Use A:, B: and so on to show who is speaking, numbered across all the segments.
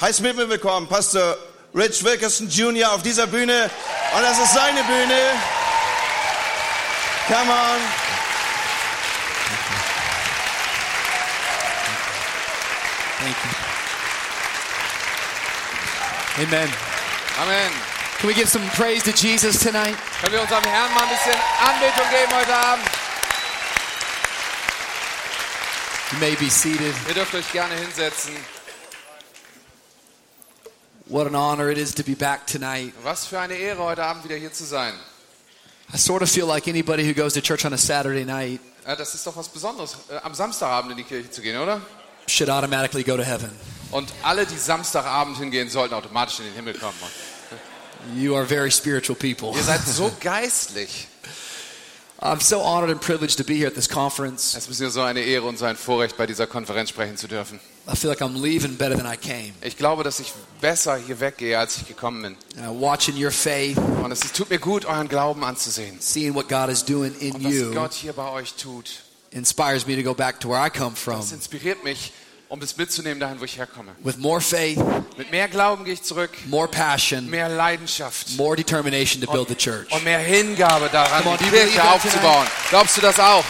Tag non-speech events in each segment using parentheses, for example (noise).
A: heiß mit mir willkommen, Pastor Rich Wilkerson Jr. auf dieser Bühne. Und das ist seine Bühne. Come on.
B: Thank you. Amen.
C: Amen.
B: Can we give some praise to Jesus tonight?
C: Können wir unserem Herrn mal ein bisschen Anbetung geben heute Abend?
B: You may be seated.
C: Ihr dürft euch gerne hinsetzen.
B: What an honor it is to be back tonight.
C: Was für eine Ehre, heute Abend wieder hier zu sein.
B: I sort of feel like anybody who goes to church on a Saturday night
C: Ja, das ist doch was Besonderes, äh, am Samstagabend in die Kirche zu gehen, oder?
B: should automatically go to heaven.
C: Und alle, die Samstagabend hingehen, sollten automatisch in den Himmel kommen.
B: You are very spiritual people.
C: Ihr seid so (laughs) geistlich.
B: I'm so honored and privileged to be here at this conference.
C: Es ist mir so eine Ehre und so ein Vorrecht, bei dieser Konferenz sprechen zu dürfen.
B: I feel like I'm leaving better than I came.
C: Ich glaube, dass ich besser hier weggehe, als ich gekommen bin.
B: And watching your faith,
C: Und es tut mir gut, euren Glauben anzusehen.
B: seeing what God is doing in
C: Und was
B: you,
C: Gott hier bei euch tut.
B: inspires me to go back to where I come from
C: Das inspiriert mich, um es mitzunehmen dahin, wo ich herkomme.
B: with more faith,
C: Mit mehr Glauben gehe ich zurück,
B: more passion,
C: mehr Leidenschaft
B: more determination to build the church.
C: und mehr Hingabe daran,
B: on,
C: die Kirche aufzubauen. Glaubst du das auch?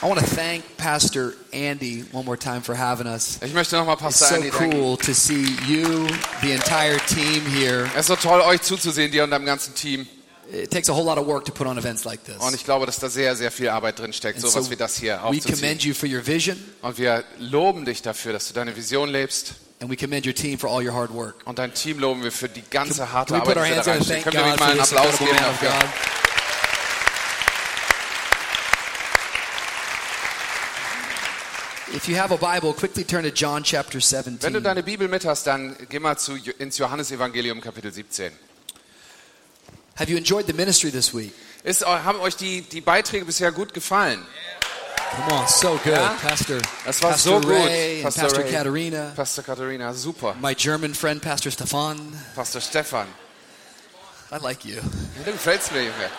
B: I want to thank Pastor Andy one more time for having us.
C: Ich möchte nochmal
B: It's
C: Pastor
B: so
C: Andy danken.
B: cool to see you, the entire team here.
C: Es ist so toll, euch zuzusehen, dir und deinem ganzen Team.
B: It takes a whole lot of work to put on events like this.
C: Und ich glaube, dass da sehr, sehr viel Arbeit drin steckt,
B: And
C: so wie das hier
B: we
C: aufzuziehen.
B: commend you for your vision,
C: Und wir loben dich dafür, dass du deine Vision lebst.
B: and we commend your team for all your hard work.
C: Und dein Team loben wir für die ganze harte
B: Can we put
C: Arbeit, die da reinsteckt. Können wir nicht mal einen Applaus geben dafür?
B: If you have a Bible, quickly turn to John chapter
C: Wenn du
B: 17.
C: deine Bibel mit hast, dann geh mal zu, ins Johannesevangelium Kapitel 17.
B: Have you enjoyed the ministry this week?
C: Ist, haben euch die, die Beiträge bisher gut gefallen?
B: Come on, so good.
C: Ja?
B: Pastor,
C: Das war
B: Pastor
C: so gut.
B: Ray and
C: Pastor
B: Pastor
C: Ray.
B: Katerina,
C: Pastor Katharina, super.
B: my German friend Pastor Stefan.
C: Pastor Stefan,
B: I like you.
C: du gefällst mir, Junge.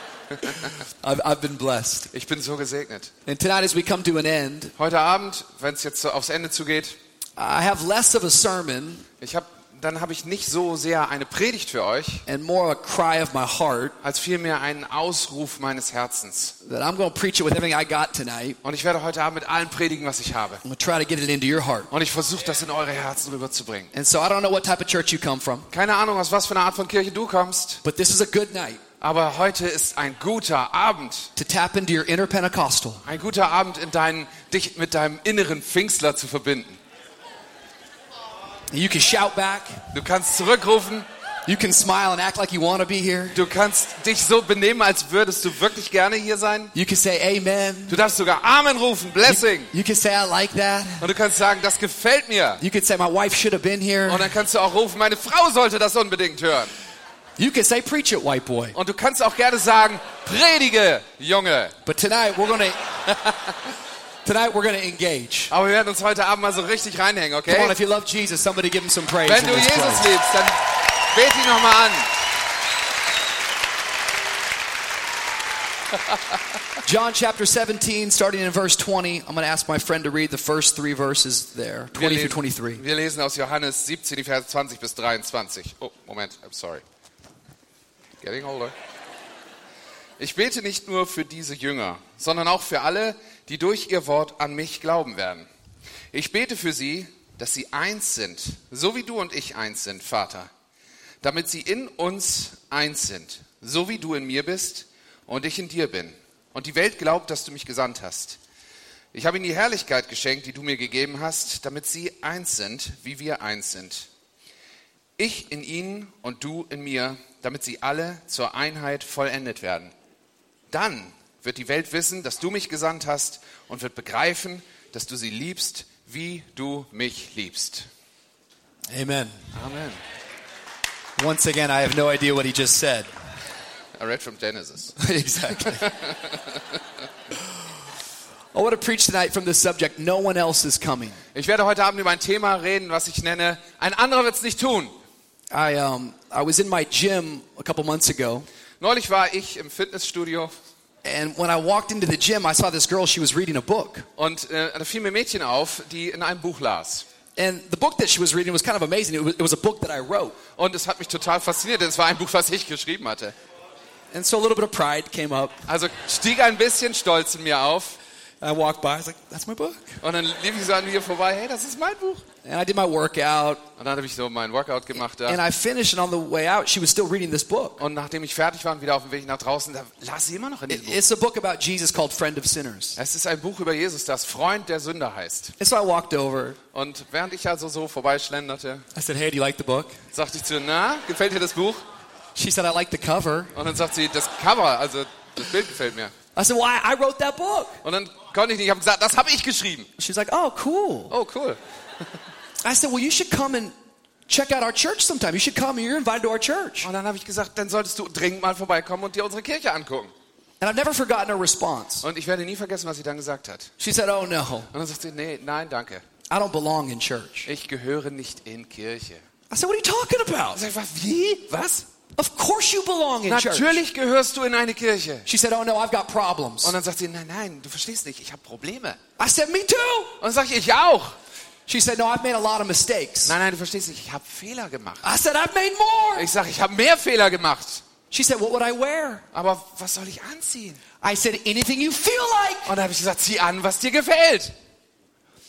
B: I've, I've been blessed.
C: Ich bin so gesegnet.
B: And tonight, as we come to an end,
C: Heute Abend, wenn es jetzt so aufs Ende zugeht,
B: I have less of a sermon
C: ich hab, dann habe ich nicht so sehr eine Predigt für euch,
B: and more a cry of my heart
C: als vielmehr einen Ausruf meines Herzens.
B: that I'm going to preach it with everything I got tonight.
C: Und ich werde heute Abend mit allem predigen, was ich habe.
B: I'm try to get it into your heart.
C: Und ich versuche das in eure Herzen rüberzubringen.
B: And so I don't know what type of church you come from,
C: Keine Ahnung, aus was für einer Art von Kirche du kommst,
B: but this is a good night
C: aber heute ist ein guter Abend.
B: to tap into your inner Pentecostal.
C: Ein guter Abend, in deinen, dich mit deinem inneren Pfingstler zu verbinden.
B: You can shout back.
C: Du kannst zurückrufen,
B: You can smile and act like you want to be here.
C: du kannst dich so benehmen, als würdest du wirklich gerne hier sein.
B: You can say amen.
C: Du darfst sogar Amen rufen, Blessing.
B: You can say I like that.
C: Und du kannst sagen, das gefällt mir.
B: You can say my wife should have been here.
C: Und dann kannst du auch rufen, meine Frau sollte das unbedingt hören.
B: You can say preach it, white boy.
C: Und du kannst auch gerne sagen, predige, Junge.
B: But tonight we're to (laughs) tonight we're to engage.
C: Aber wir werden uns heute Abend mal so richtig reinhängen,
B: Come on,
C: okay?
B: if you love Jesus, somebody give him some praise.
C: Wenn du Jesus
B: place.
C: liebst, dann bet ihn nochmal an. (laughs)
B: John chapter 17, starting in verse 20. I'm going to ask my friend to read the first three verses there, 20 through 23.
C: wir lesen aus Johannes 17, die Verse 20 bis 23. Oh, Moment, I'm sorry. Getting older. Ich bete nicht nur für diese Jünger, sondern auch für alle, die durch ihr Wort an mich glauben werden. Ich bete für sie, dass sie eins sind, so wie du und ich eins sind, Vater, damit sie in uns eins sind, so wie du in mir bist und ich in dir bin. Und die Welt glaubt, dass du mich gesandt hast. Ich habe ihnen die Herrlichkeit geschenkt, die du mir gegeben hast, damit sie eins sind, wie wir eins sind. Ich in ihnen und du in mir, damit sie alle zur Einheit vollendet werden. Dann wird die Welt wissen, dass du mich gesandt hast und wird begreifen, dass du sie liebst, wie du mich liebst.
B: Amen.
C: Amen.
B: Once again, I have no idea what he just said.
C: I read from Genesis. (laughs)
B: exactly. I want to preach tonight from the subject No one else is coming.
C: Ich werde heute Abend über ein Thema reden, was ich nenne, ein anderer wird es nicht tun.
B: I, um, I was in my gym a couple months ago,
C: Neulich war ich im Fitnessstudio
B: and when I walked into the gym, I saw this girl, she was reading a book.
C: und äh, da fiel mir Mädchen auf, die in einem Buch las.
B: And the book that she was reading was kind of amazing. It was, it was a book that I wrote.
C: Und es hat mich total fasziniert, denn es war ein Buch, was ich geschrieben hatte.
B: And so a little bit of pride came up.
C: Also stieg ein bisschen Stolz in mir auf.
B: I walked by. I was like, that's my book.
C: Und dann lief ich so an mir vorbei, hey, das ist mein Buch.
B: And I did my workout.
C: Und dann habe ich so mein Workout gemacht.
B: And. I finished, and on the way out, she was still reading this book.
C: Und nachdem ich fertig war und wieder auf dem Weg nach draußen, da las sie immer noch in diesem Buch.
B: It's a book about Jesus called Friend of Sinners.
C: Es ist ein Buch über Jesus, das Freund der Sünder heißt.
B: And so I walked over.
C: Und während ich also so vorbeischlenderte,
B: I said, hey, do you like the book?
C: sagte ich zu ihr, na, gefällt dir das Buch?
B: She said, I like the cover.
C: Und dann sagt sie, das Cover, also das Bild gefällt mir.
B: I said, well, I, I wrote that book.
C: Und dann konnte ich nicht, ich habe gesagt, das habe ich geschrieben.
B: She's like, oh, cool.
C: Oh, cool.
B: I said, well, you should come and check out our church sometime. You should come. You're invited to our church.
C: Und dann habe ich gesagt, dann solltest du dringend mal vorbeikommen und dir unsere Kirche angucken.
B: And I've never forgotten her response.
C: Und ich werde nie vergessen, was sie dann gesagt hat.
B: She said, oh, no,
C: Und dann sagt sie, nee, nein, danke.
B: I don't belong in church.
C: Ich gehöre nicht in Kirche.
B: I said, what are you talking about?
C: Ich sag, was, wie? Was?
B: Of course you belong in church.
C: Natürlich gehörst du in eine Kirche.
B: She said, oh, no, I've got problems.
C: Und dann sagt sie, nein, nein, du verstehst nicht, ich habe Probleme.
B: I said, me too.
C: Und dann sage ich, ich auch.
B: She said, no, I've made a lot of mistakes.
C: Nein, nein, du verstehst nicht, ich habe Fehler gemacht.
B: I said, I've made more.
C: Ich sage, ich habe mehr Fehler gemacht.
B: She said, what would I wear?
C: Aber was soll ich anziehen?
B: I said, anything you feel like.
C: Und dann habe ich gesagt, zieh an, was dir gefällt.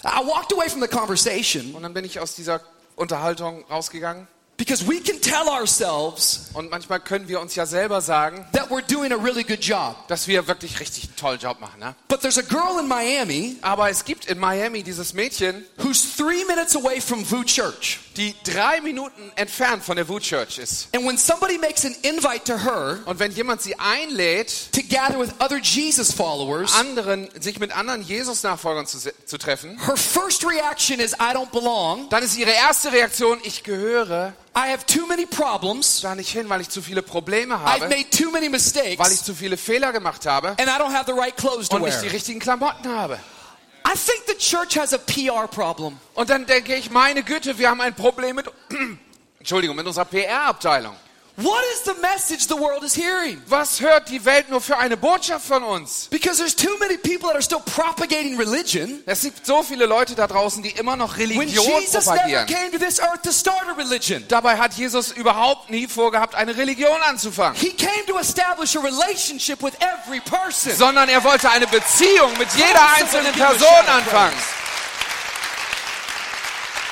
B: I walked away from the conversation
C: Und dann bin ich aus dieser Unterhaltung rausgegangen.
B: Because we can tell ourselves
C: Und manchmal können wir uns ja selber sagen,
B: that we're doing a really good job.
C: dass wir wirklich richtig einen tollen Job machen. Ne?
B: But there's a girl in Miami
C: Aber es gibt in Miami dieses Mädchen,
B: who's three minutes away from VU Church.
C: die drei Minuten entfernt von der Wood Church ist.
B: And when somebody makes an invite to her
C: Und wenn jemand sie einlädt,
B: to gather with other Jesus followers,
C: anderen, sich mit anderen Jesus-Nachfolgern zu, zu treffen,
B: her first reaction is, I don't belong.
C: dann ist ihre erste Reaktion, ich gehöre
B: I have too many problems.
C: da nicht hin, weil ich zu viele Probleme
B: I've
C: habe,
B: made too many
C: weil ich
B: mistakes.
C: zu viele Fehler gemacht habe
B: And I don't have the right clothes to
C: und nicht
B: wear.
C: die richtigen Klamotten habe.
B: I think the church has a PR problem.
C: Und dann denke ich, meine Güte, wir haben ein Problem mit, (clears throat) Entschuldigung, mit unserer PR-Abteilung.
B: What is the message the world is hearing?
C: Was hört die Welt nur für eine Botschaft von uns?
B: Because there's too many people that are still propagating religion
C: Es gibt so viele Leute da draußen, die immer noch
B: when
C: Religion
B: Jesus never
C: propagieren.
B: came to this earth to start a religion.
C: Dabei hat Jesus überhaupt nie vorgehabt, eine Religion anzufangen,
B: He came to establish a relationship with every person.
C: sondern er wollte eine Beziehung mit jeder einzelnen Person anfangen.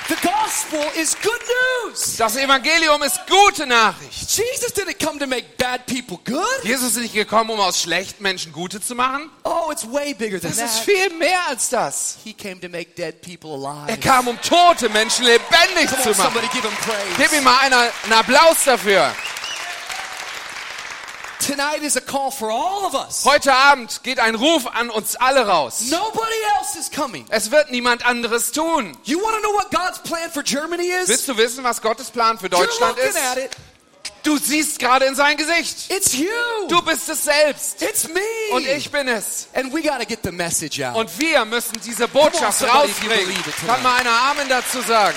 B: The gospel is good news.
C: Das Evangelium ist gute Nachricht.
B: Jesus didn't come to make bad people good.
C: Jesus ist nicht gekommen, um aus schlechten Menschen gute zu machen.
B: Oh, it's way bigger than
C: Das ist
B: that.
C: viel mehr als das.
B: He came to make dead people alive.
C: Er kam, um tote Menschen lebendig
B: Come
C: zu
B: on,
C: machen.
B: somebody give him praise.
C: Gib ihm mal einer einen Applaus dafür.
B: Tonight is a call for all of us.
C: Heute Abend geht ein Ruf an uns alle raus.
B: Nobody else is coming.
C: Es wird niemand anderes tun.
B: You want to know what God's plan for Germany is?
C: Willst du wissen, was Gottes Plan für
B: You're
C: Deutschland
B: looking
C: ist?
B: at it.
C: Du siehst gerade in sein Gesicht.
B: It's you.
C: Du bist es selbst.
B: It's me.
C: Und ich bin es.
B: And we got to get the message out.
C: Und wir müssen diese Botschaft
B: on,
C: rausbringen. Kann mal einer Amen dazu sagen?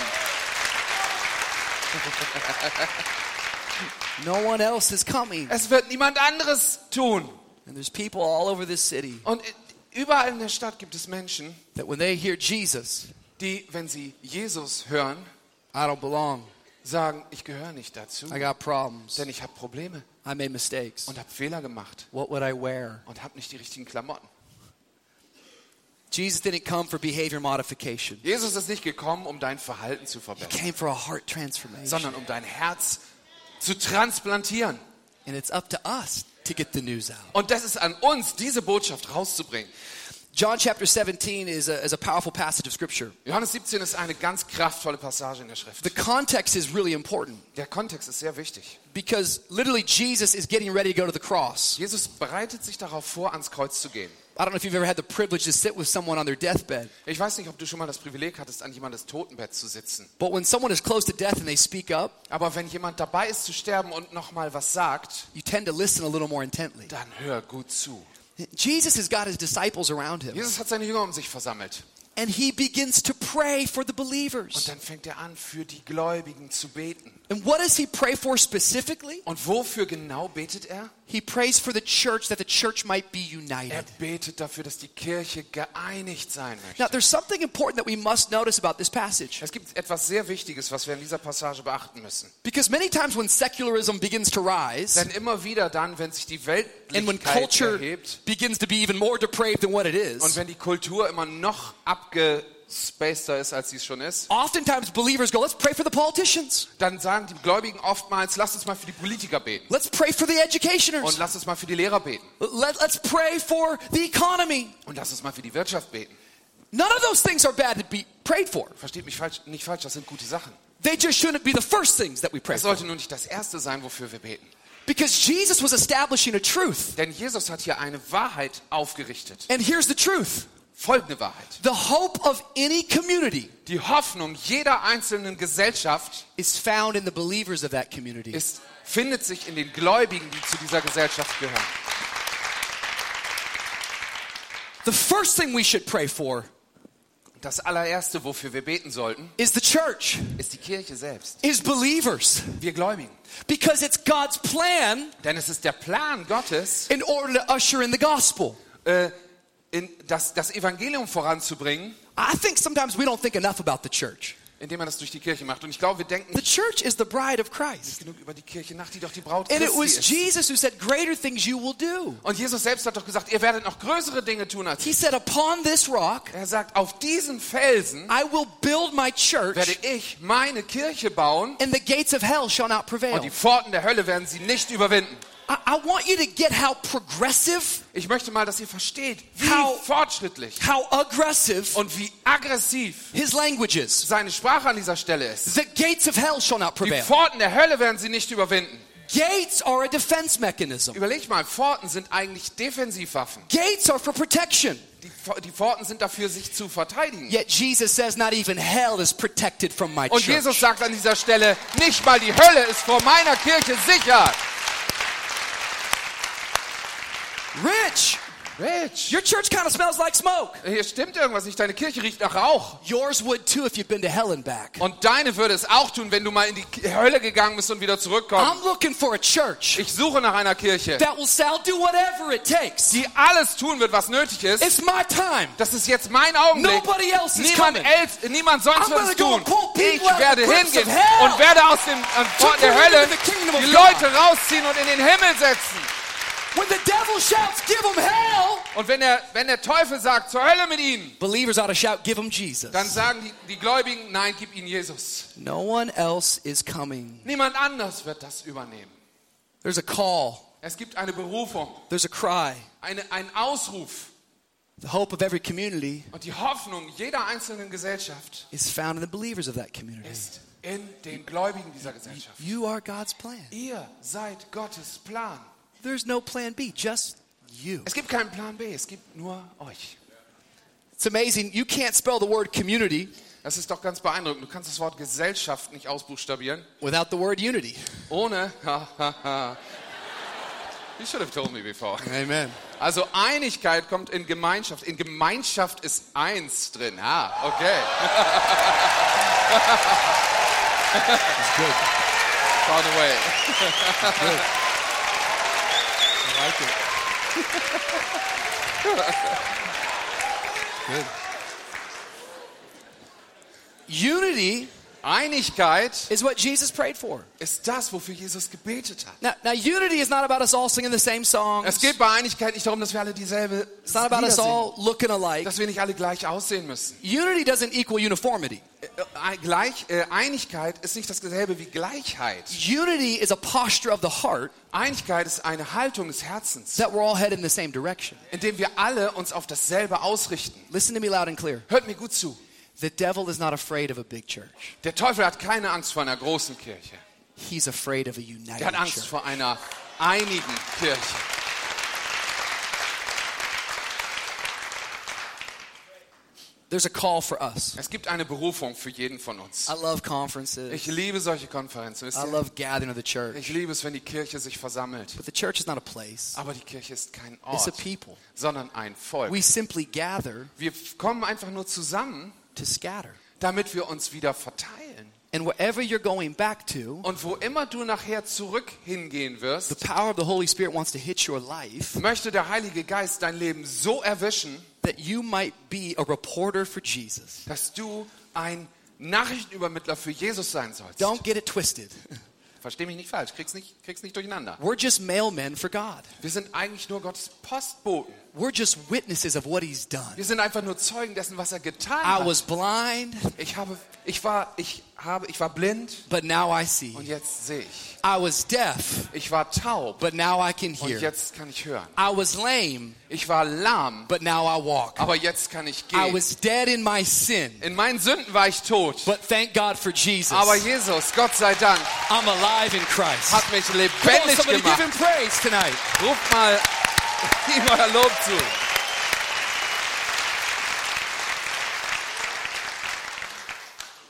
C: (laughs)
B: no one else is coming.
C: Es wird niemand anderes tun.
B: And there's people all over this city
C: Und überall in der Stadt gibt es Menschen,
B: that when they hear Jesus,
C: die, wenn sie Jesus hören,
B: I don't belong.
C: sagen, ich gehöre nicht dazu,
B: I got problems.
C: denn ich habe Probleme
B: I made mistakes.
C: und habe Fehler gemacht
B: What would I wear?
C: und habe nicht die richtigen Klamotten.
B: Jesus didn't come for behavior modification.
C: Jesus ist nicht gekommen, um dein Verhalten zu
B: He
C: verbessern,
B: came for a heart transformation.
C: sondern um dein Herz zu transplantieren.
B: And it's up to us to get the news out.
C: Und das ist an uns, diese Botschaft rauszubringen.
B: John chapter 17 is a, is a powerful passage of scripture.
C: Johannes 17 ist eine ganz kraftvolle Passage in der Schrift.
B: The context is really important
C: Der Kontext ist sehr wichtig.
B: because literally Jesus is getting ready to go to the cross.
C: Jesus bereitet sich darauf vor, ans Kreuz zu gehen.
B: I don't know if you've ever had the privilege to sit with someone on their deathbed,
C: Ich weiß nicht, ob du schon mal das Privileg hattest, an jemandes Totenbett zu sitzen.
B: but when someone is close to death and they speak up,
C: Aber wenn jemand dabei ist zu sterben und noch mal was sagt,
B: you tend to listen a little more intently.
C: dann hör gut zu.
B: Jesus has got his disciples around him.
C: Jesus hat seine Jünger um sich versammelt.
B: and he begins to pray for the
C: Und
B: believers.
C: dann fängt er an, für die Gläubigen zu beten.
B: And what does he pray for specifically?
C: Und wofür genau betet er?
B: He prays for the church that the church might be
C: Er
B: united.
C: betet dafür, dass die Kirche geeinigt sein
B: Now,
C: möchte.
B: there's something important that we must notice about this passage.
C: Es gibt etwas sehr Wichtiges, was wir in dieser Passage beachten müssen.
B: Because many times when secularism begins to rise,
C: Denn immer wieder dann, wenn sich die
B: and when
C: Weltlichkeit
B: culture
C: erhebt
B: begins to be even more depraved than what it
C: und
B: is,
C: wenn die Kultur immer noch abgespaceder ist, als sie es schon ist,
B: oftentimes believers go, let's pray for the politicians.
C: dann sagen die Gläubigen oftmals, lasst uns mal für die Politiker beten
B: Let's pray for the
C: und
B: educationers.
C: lasst uns mal für die Lehrer beten
B: Let, let's pray for the economy.
C: und lasst uns mal für die Wirtschaft beten.
B: None of those things are bad to be prayed for.
C: Versteht mich falsch, nicht falsch, das sind gute Sachen.
B: They just shouldn't be the first things that we pray
C: Es sollte nur nicht das Erste sein, wofür wir beten.
B: Because Jesus was establishing a truth.
C: Denn Jesus hat hier eine Wahrheit aufgerichtet.
B: And here's the truth
C: Folgende Wahrheit.
B: the hope of any community
C: Die Hoffnung jeder einzelnen Gesellschaft
B: is found in the believers of that community.
C: ist, findet sich in den Gläubigen, die zu dieser Gesellschaft gehören.
B: The first thing we should pray for
C: Das allererste, wofür wir beten sollten,
B: is the church,
C: ist die Kirche selbst.
B: is believers.
C: Wir Gläubigen.
B: Because it's God's plan
C: Denn es ist der Plan Gottes,
B: in order to usher in the gospel.
C: äh, in das, das Evangelium voranzubringen,
B: I think sometimes we don't think enough about the church.
C: indem er das durch die Kirche macht. Und ich glaube, wir denken
B: The
C: nicht
B: church is the bride of Christ.
C: genug über die Kirche nach, die doch die Braut
B: And it
C: Christi
B: was
C: ist.
B: Jesus who said, Greater things you will do.
C: Und Jesus selbst hat doch gesagt, ihr werdet noch größere Dinge tun als
B: He
C: ich.
B: said, Upon this rock,
C: Er sagt, auf diesen Felsen
B: I will build my
C: werde
B: church,
C: ich meine Kirche bauen
B: and the gates of hell shall not
C: und
B: prevail.
C: die Pforten der Hölle werden sie nicht überwinden.
B: I, want you to get how progressive,
C: Ich möchte mal, dass ihr versteht, wie
B: How-
C: fortschrittlich
B: how aggressive
C: und wie aggressiv
B: his language is.
C: seine Sprache an dieser Stelle ist.
B: The gates of hell shall not
C: Die
B: prevail.
C: Pforten der Hölle werden sie nicht überwinden.
B: Gates are a defense mechanism.
C: Überleg mal, Pforten sind eigentlich Defensivwaffen.
B: Gates are for protection.
C: Die, die Pforten sind dafür, sich zu verteidigen.
B: Yet Jesus says, not even hell is protected from my
C: Und. Jesus sagt an dieser Stelle, nicht mal die Hölle ist vor meiner Kirche sicher.
B: Rich,
C: Rich,
B: your church kind of smells like smoke.
C: hier stimmt irgendwas nicht. Deine Kirche riecht nach Rauch.
B: Yours would too if you'd been to hell and back.
C: Und deine würde es auch tun, wenn du mal in die Hölle gegangen bist und wieder zurückkommst.
B: I'm looking for a church
C: Ich suche nach einer Kirche,
B: that will say, I'll do whatever it takes.
C: die alles tun wird, was nötig ist.
B: It's my time.
C: Das ist jetzt mein Augenblick.
B: Nobody else is
C: Niemand,
B: coming.
C: else, niemand sonst wird es tun. Ich werde hingehen und werde aus dem an Pforten der Hölle die. Leute rausziehen und in den Himmel setzen.
B: When the devil shouts, give him hell,
C: Und wenn der, wenn der Teufel sagt, zur Hölle mit ihnen,
B: believers ought to shout, give him Jesus.
C: dann sagen die, die Gläubigen, nein, gib ihnen Jesus.
B: No one else is coming.
C: Niemand anders wird das übernehmen.
B: There's a call,
C: Es gibt eine Berufung,
B: there's a cry.
C: eine, einen Aufruf.
B: The hope of every community
C: Und die Hoffnung jeder einzelnen Gesellschaft
B: is found in the believers of that community.
C: ist in den Gläubigen dieser Gesellschaft.
B: You are God's plan.
C: Ihr seid Gottes Plan.
B: There's no plan B, just you.
C: Es gibt keinen Plan B, es gibt nur euch.
B: It's amazing. You can't spell the word community
C: Das ist doch ganz beeindruckend. Du kannst das Wort Gesellschaft nicht ausbuchstabieren,
B: without the word unity.
C: ohne. you should have told me before.
B: Amen.
C: Also Einigkeit kommt in Gemeinschaft. In Gemeinschaft ist eins drin. Ah, okay.
B: That's good.
C: Found a way.
B: I like it. Good. Unity
C: Einigkeit
B: is what Jesus prayed for.
C: ist das, wofür Jesus gebetet hat.
B: Now, now unity is not about us all singing the same songs.
C: Es geht bei Einigkeit nicht darum, dass wir alle dieselbe
B: It's not about us all looking alike.
C: dass wir nicht alle gleich aussehen müssen.
B: Unity doesn't equal uniformity.
C: Äh, gleich, äh, Einigkeit ist nicht dasselbe wie Gleichheit.
B: Unity is a posture of the heart
C: Einigkeit ist eine Haltung des Herzens,
B: that we're all headed in the same direction.
C: indem wir alle uns auf dasselbe ausrichten.
B: Listen to me loud and clear.
C: Hört mir gut zu.
B: The devil is not afraid of a big church.
C: Der Teufel hat keine Angst vor einer großen Kirche.
B: He's afraid of a
C: Er
B: united
C: hat Angst
B: church.
C: vor einer einigen Kirche.
B: there's a call for us.
C: Es gibt eine Berufung für jeden von uns.
B: I love conferences.
C: Ich liebe solche Konferenzen.
B: I love gathering of the church.
C: Ich liebe es, wenn die Kirche sich versammelt.
B: But the church is not a place.
C: Aber die Kirche ist kein
B: It's a
C: Ort,
B: people.
C: sondern ein Volk.
B: We simply gather
C: Wir kommen einfach nur zusammen,
B: to scatter.
C: damit wir uns wieder verteilen.
B: And wherever you're going back to,
C: Und wo immer du nachher zurück hingehen
B: the
C: wirst,
B: power of the Holy Spirit wants to hit your life
C: möchte der Heilige Geist dein Leben so erwischen,
B: that you might be a reporter for Jesus.
C: dass du ein Nachrichtenübermittler für Jesus sein sollst.
B: Don't get it twisted. (laughs)
C: Versteh mich nicht falsch, krieg's nicht, krieg's nicht durcheinander.
B: We're just mailmen for God.
C: Wir sind eigentlich nur Gottes Postboten.
B: We're just witnesses of what He's done.
C: Wir sind einfach nur Zeugen dessen, was er getan
B: I
C: hat.
B: was blind,
C: Ich habe, ich war, ich habe, ich war blind
B: but now I see.
C: und jetzt sehe ich.
B: I was deaf,
C: Ich war taub
B: but now I can
C: und
B: hear.
C: jetzt kann ich hören.
B: I was lame,
C: Ich war lahm,
B: but now I walk.
C: aber jetzt kann ich
B: I
C: gehen.
B: was dead in my sin,
C: In meinen Sünden war ich tot,
B: but thank God for Jesus.
C: aber Jesus, Gott sei Dank,
B: I'm alive in Christ.
C: hat mich
B: Come on,
C: lebendig
B: somebody give
C: gemacht.
B: Him praise tonight.
C: Ruft mal ihm euer Lob zu.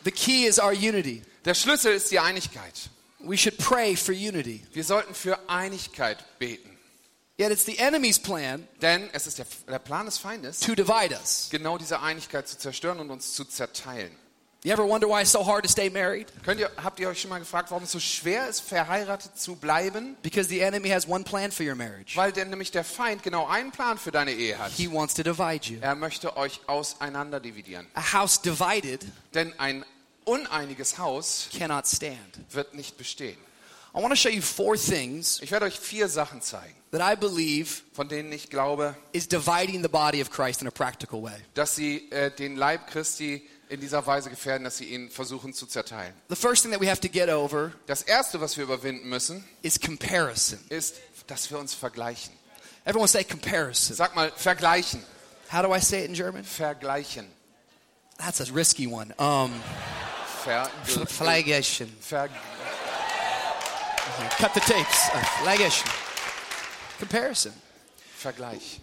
B: The key is our unity.
C: Der Schlüssel ist die Einigkeit.
B: We should pray for unity.
C: Wir sollten für Einigkeit beten.
B: Yet it's the enemy's plan
C: Denn es ist der, der Plan des Feindes,
B: to divide us.
C: genau diese Einigkeit zu zerstören und uns zu zerteilen.
B: You ever wonder why it's so hard to stay married?
C: Könnt ihr, habt ihr euch schon mal gefragt, warum es so schwer ist, verheiratet zu bleiben?
B: Because the enemy has one plan for your marriage.
C: Weil denn nämlich der Feind genau einen Plan für deine Ehe hat.
B: He wants to divide you.
C: Er möchte euch auseinander dividieren.
B: A house divided
C: Denn ein uneiniges Haus
B: cannot stand.
C: wird nicht bestehen.
B: I want to show you four things
C: Ich werde euch vier Sachen zeigen,
B: that I believe
C: von denen ich glaube,
B: is dividing the body of Christ in a practical way.
C: dass sie äh, den Leib Christi in dieser Weise gefährden, dass sie ihn versuchen zu zerteilen.
B: The first thing that we have to get over
C: Das Erste, was wir überwinden müssen,
B: is comparison.
C: ist, dass wir uns vergleichen.
B: Everyone say comparison.
C: Sag mal, vergleichen.
B: How do I say it in German?
C: Vergleichen.
B: That's a risky one. Um,
C: Ver
B: Vergleichen.
C: Ver
B: Cut the tapes. Uh, Vergleichen. Comparison.
C: Vergleich.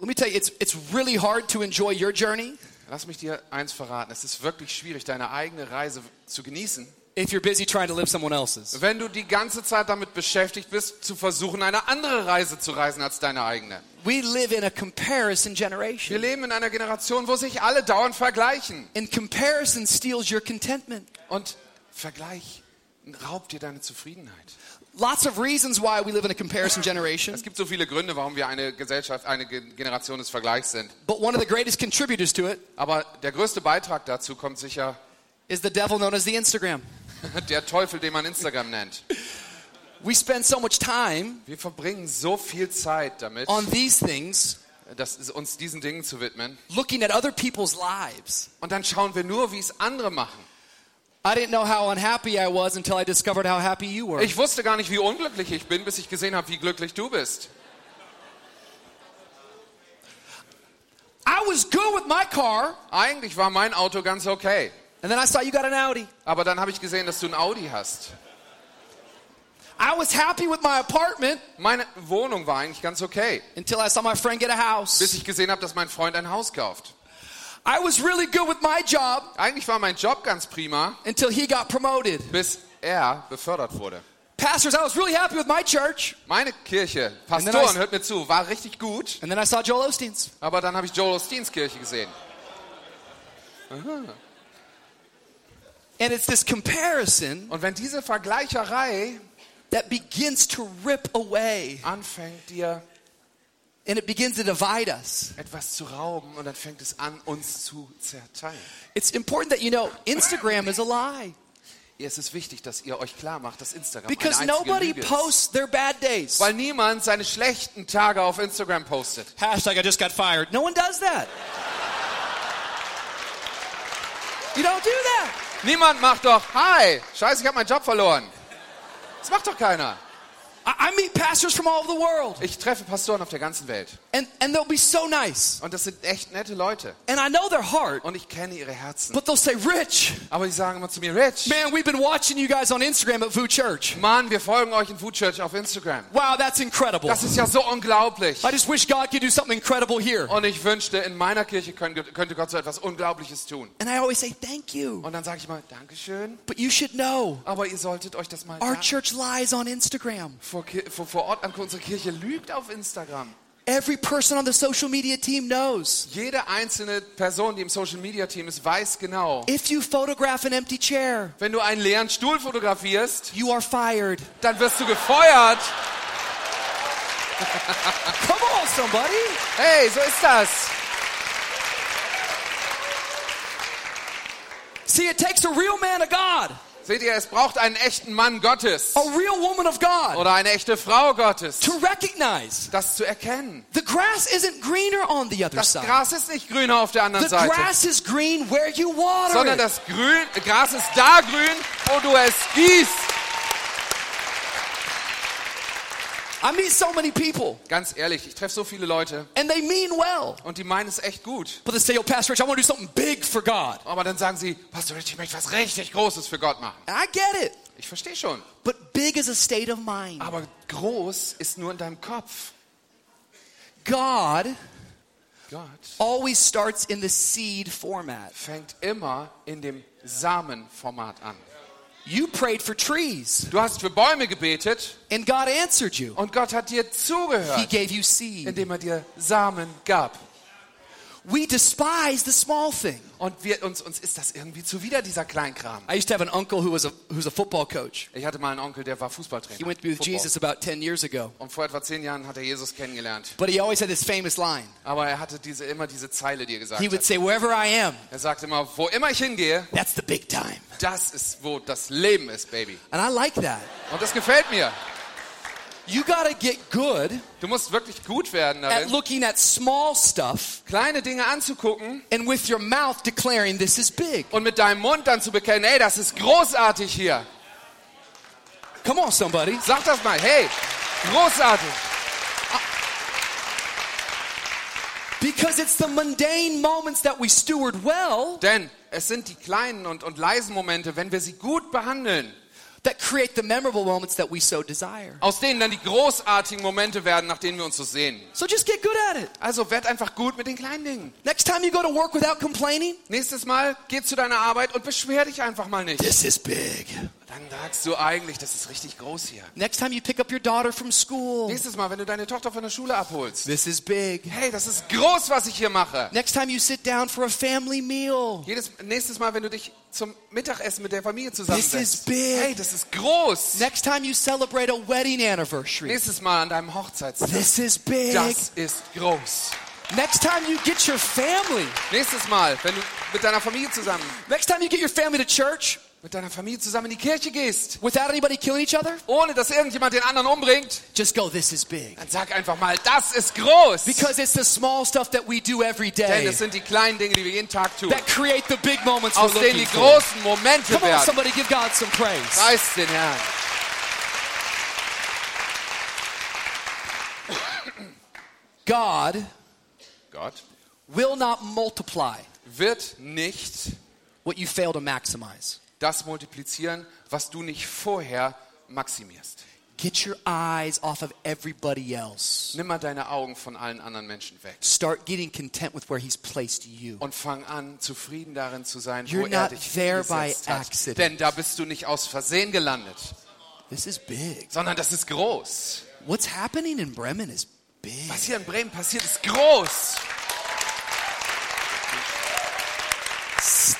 B: Let me tell you, it's, it's really hard to enjoy your journey
C: Lass mich dir eins verraten. Es ist wirklich schwierig, deine eigene Reise zu genießen,
B: if you're busy trying to live someone else's.
C: wenn du die ganze Zeit damit beschäftigt bist, zu versuchen, eine andere Reise zu reisen als deine eigene.
B: We live in a comparison
C: Wir
B: generation.
C: leben in einer Generation, wo sich alle dauernd vergleichen.
B: And comparison steals your contentment.
C: Und Vergleich raubt dir deine Zufriedenheit.
B: Lots of reasons why we live in a comparison (laughs) generation.
C: Es gibt so viele Gründe, warum wir eine Gesellschaft, eine Ge- Generation des Vergleichs sind.
B: But one of the greatest contributors to it
C: Aber der größte Beitrag dazu kommt sicher
B: is the devil known as the Instagram. (laughs)
C: der Teufel, den man Instagram nennt.
B: We spend so much time
C: Wir verbringen so viel Zeit damit,
B: on these things,
C: das uns diesen Dingen zu widmen.
B: looking at other people's lives.
C: Und dann schauen wir nur, wie es andere machen.
B: I didn't know how unhappy I was until I discovered how happy you were.
C: Ich wusste gar nicht, wie unglücklich ich bin, bis ich gesehen habe, wie glücklich du bist.
B: I was good with my car,
C: Eigentlich war mein Auto ganz okay.
B: and then I saw you got an Audi.
C: Aber dann habe ich gesehen, dass du ein Audi hast.
B: I was happy with my apartment
C: Meine Wohnung war eigentlich ganz okay,
B: until I saw my friend get a
C: bis
B: house.
C: ich gesehen habe, dass mein Freund ein Haus kauft.
B: I was really good with my job
C: Eigentlich war mein Job ganz prima,
B: until he got promoted.
C: bis er befördert wurde.
B: Pastors, I was really happy with my church.
C: Meine Kirche,
B: then I-
C: Pastoren, hört mir zu, war richtig gut,
B: And then I saw Joel Osteen's.
C: aber dann habe ich Joel Osteens Kirche gesehen.
B: And it's this comparison
C: Und wenn diese Vergleicherei
B: that begins to rip away
C: anfängt, dir
B: and it begins to divide us.
C: etwas zu rauben und dann fängt es an, uns zu zerteilen.
B: It's important that you know Instagram is a lie
C: Es ist wichtig, dass ihr euch klar macht, dass Instagram
B: because
C: eine
B: nobody
C: Lüge ist.
B: posts their bad days.
C: Weil niemand seine schlechten Tage auf Instagram postet.
B: Hashtag I just got fired. No one does that. You don't do that.
C: Niemand macht doch, hi, scheiße, ich habe meinen Job verloren. Das macht doch keiner. Ich treffe Pastoren auf der ganzen Welt.
B: And, and they'll be so nice.
C: Und das sind echt nette Leute.
B: And I know their heart,
C: Und ich kenne ihre Herzen.
B: but they'll say, Rich,
C: Aber die sagen immer zu mir, Rich,
B: man, we've been watching you guys on Instagram at Voo Church.
C: Mann, wir folgen euch in Food Church auf Instagram.
B: Wow, that's incredible.
C: Das ist ja so unglaublich.
B: I just wish God could do something incredible here.
C: Und ich wünschte, in meiner Kirche könnte, Gott so etwas Unglaubliches tun.
B: And I always say, thank you.
C: Und dann sage ich mal, Dankeschön.
B: But you should know,
C: Aber ihr solltet euch das mal
B: our church lies on Instagram.
C: Vor, vor, vor Ort an unsere Kirche lügt auf Instagram.
B: Every person on the social media team knows.
C: Jede einzelne Person, die im Social Media Team ist, weiß genau.
B: If you photograph an empty chair,
C: Wenn du einen leeren Stuhl fotografierst,
B: you are fired.
C: dann wirst du gefeuert. (laughs)
B: Come on, somebody.
C: Hey, so ist das.
B: See, it takes a real man of God,
C: Seht ihr, es braucht einen echten Mann Gottes
B: a real woman of God,
C: oder eine echte Frau Gottes,
B: to recognize
C: das zu erkennen.
B: the grass isn't greener on the other
C: Das
B: side.
C: Gras ist nicht grüner auf der anderen
B: The
C: Seite,
B: grass is green where you water
C: sondern das Grün, Gras ist da grün, wo du es gießt.
B: I meet so many people,
C: Ganz ehrlich, ich treffe so viele Leute
B: and they mean well.
C: und die meinen es echt gut.
B: But they say, yo, Pastor Rich, I want to do something big for God.
C: Aber dann sagen sie, Pastor Rich, ich möchte was richtig Großes für Gott machen.
B: And I get it.
C: Ich verstehe schon.
B: But big is a state of mind.
C: Aber groß ist nur in deinem Kopf.
B: God
C: Gott
B: always starts in the seed format.
C: fängt immer in dem Samenformat an.
B: You prayed for trees,
C: Du hast für Bäume gebetet
B: and God answered you.
C: und Gott hat dir zugehört.
B: He gave you seed.
C: indem er dir Samen gab.
B: We despise the small thing.
C: Und wir, uns, uns ist das irgendwie zuwider, dieser Kleinkram.
B: I used to have an uncle who was a who's a football coach.
C: Ich hatte mal einen Onkel, der war Fußballtrainer.
B: He went with
C: Football.
B: Jesus about 10 years ago.
C: Und vor etwa zehn Jahren hat er Jesus kennengelernt.
B: But he always had this famous line.
C: Aber er hatte diese, immer diese Zeile, die er gesagt
B: He would
C: hat.
B: say, Wherever I am,
C: Er sagt immer, wo immer ich hingehe,
B: that's the big time.
C: das ist, wo das Leben ist, Baby.
B: And I like that.
C: Und das gefällt mir.
B: You got to get good
C: Du musst wirklich gut werden
B: at
C: darin,
B: looking at small stuff
C: kleine Dinge anzugucken
B: and with your mouth declaring this is big.
C: und mit deinem Mund dann zu bekennen, ey, das ist großartig hier.
B: Come on, somebody.
C: Sag das mal, hey, großartig.
B: Because it's the mundane moments that we steward well
C: Denn es sind die kleinen und, und leisen Momente, wenn wir sie gut behandeln,
B: that create the memorable moments that we so desire.
C: aus denen dann die großartigen Momente werden, nach denen wir uns so sehen.
B: So just get good at it.
C: Also werd einfach gut mit den kleinen Dingen.
B: Next time you go to work without complaining,
C: Nächstes Mal geh zu deiner Arbeit und beschwer dich einfach mal nicht.
B: this is big.
C: Dann sagst du eigentlich, das ist richtig groß hier.
B: Next time you pick up your daughter from school,
C: Nächstes Mal, wenn du deine Tochter von der Schule abholst.
B: this is big.
C: Hey, das ist groß, was ich hier mache.
B: Next time you sit down for a family meal,
C: Jedes, nächstes Mal, wenn du dich zum Mittagessen mit der Familie
B: This is
C: zusammensetzt.
B: big.
C: Hey, das ist groß.
B: next time you celebrate a wedding anniversary,
C: Nächstes Mal an deinem Hochzeitstag.
B: this is big.
C: Das ist groß.
B: Next time you get your family,
C: Nächstes Mal, wenn du mit deiner Familie zusammen,
B: next time you get your family to church
C: mit deiner Familie zusammen in die Kirche gehst,
B: without anybody killing each other,
C: ohne dass irgendjemand den anderen umbringt,
B: just go, this is big.
C: dann sag einfach mal, das ist groß.
B: Because it's the small stuff that we do every
C: Denn
B: day
C: es sind die kleinen Dinge, die wir jeden Tag tun,
B: that create the big moments
C: aus denen die großen Momente
B: Come on,
C: werden.
B: somebody give God some praise.
C: Preis den Herrn.
B: God
C: Gott
B: will not multiply
C: wird nicht
B: what you fail to maximize.
C: Das multiplizieren, was du nicht vorher maximierst.
B: Get your eyes off of everybody else.
C: Nimm mal deine Augen von allen anderen Menschen weg
B: Start getting content with where He's placed you.
C: und fang an, zufrieden darin zu sein, wo
B: You're
C: er
B: not
C: dich
B: there by accident.
C: Denn da bist du nicht aus Versehen gelandet,
B: This is big.
C: sondern das ist groß.
B: What's happening in Bremen is big.
C: Was hier in Bremen passiert, ist groß.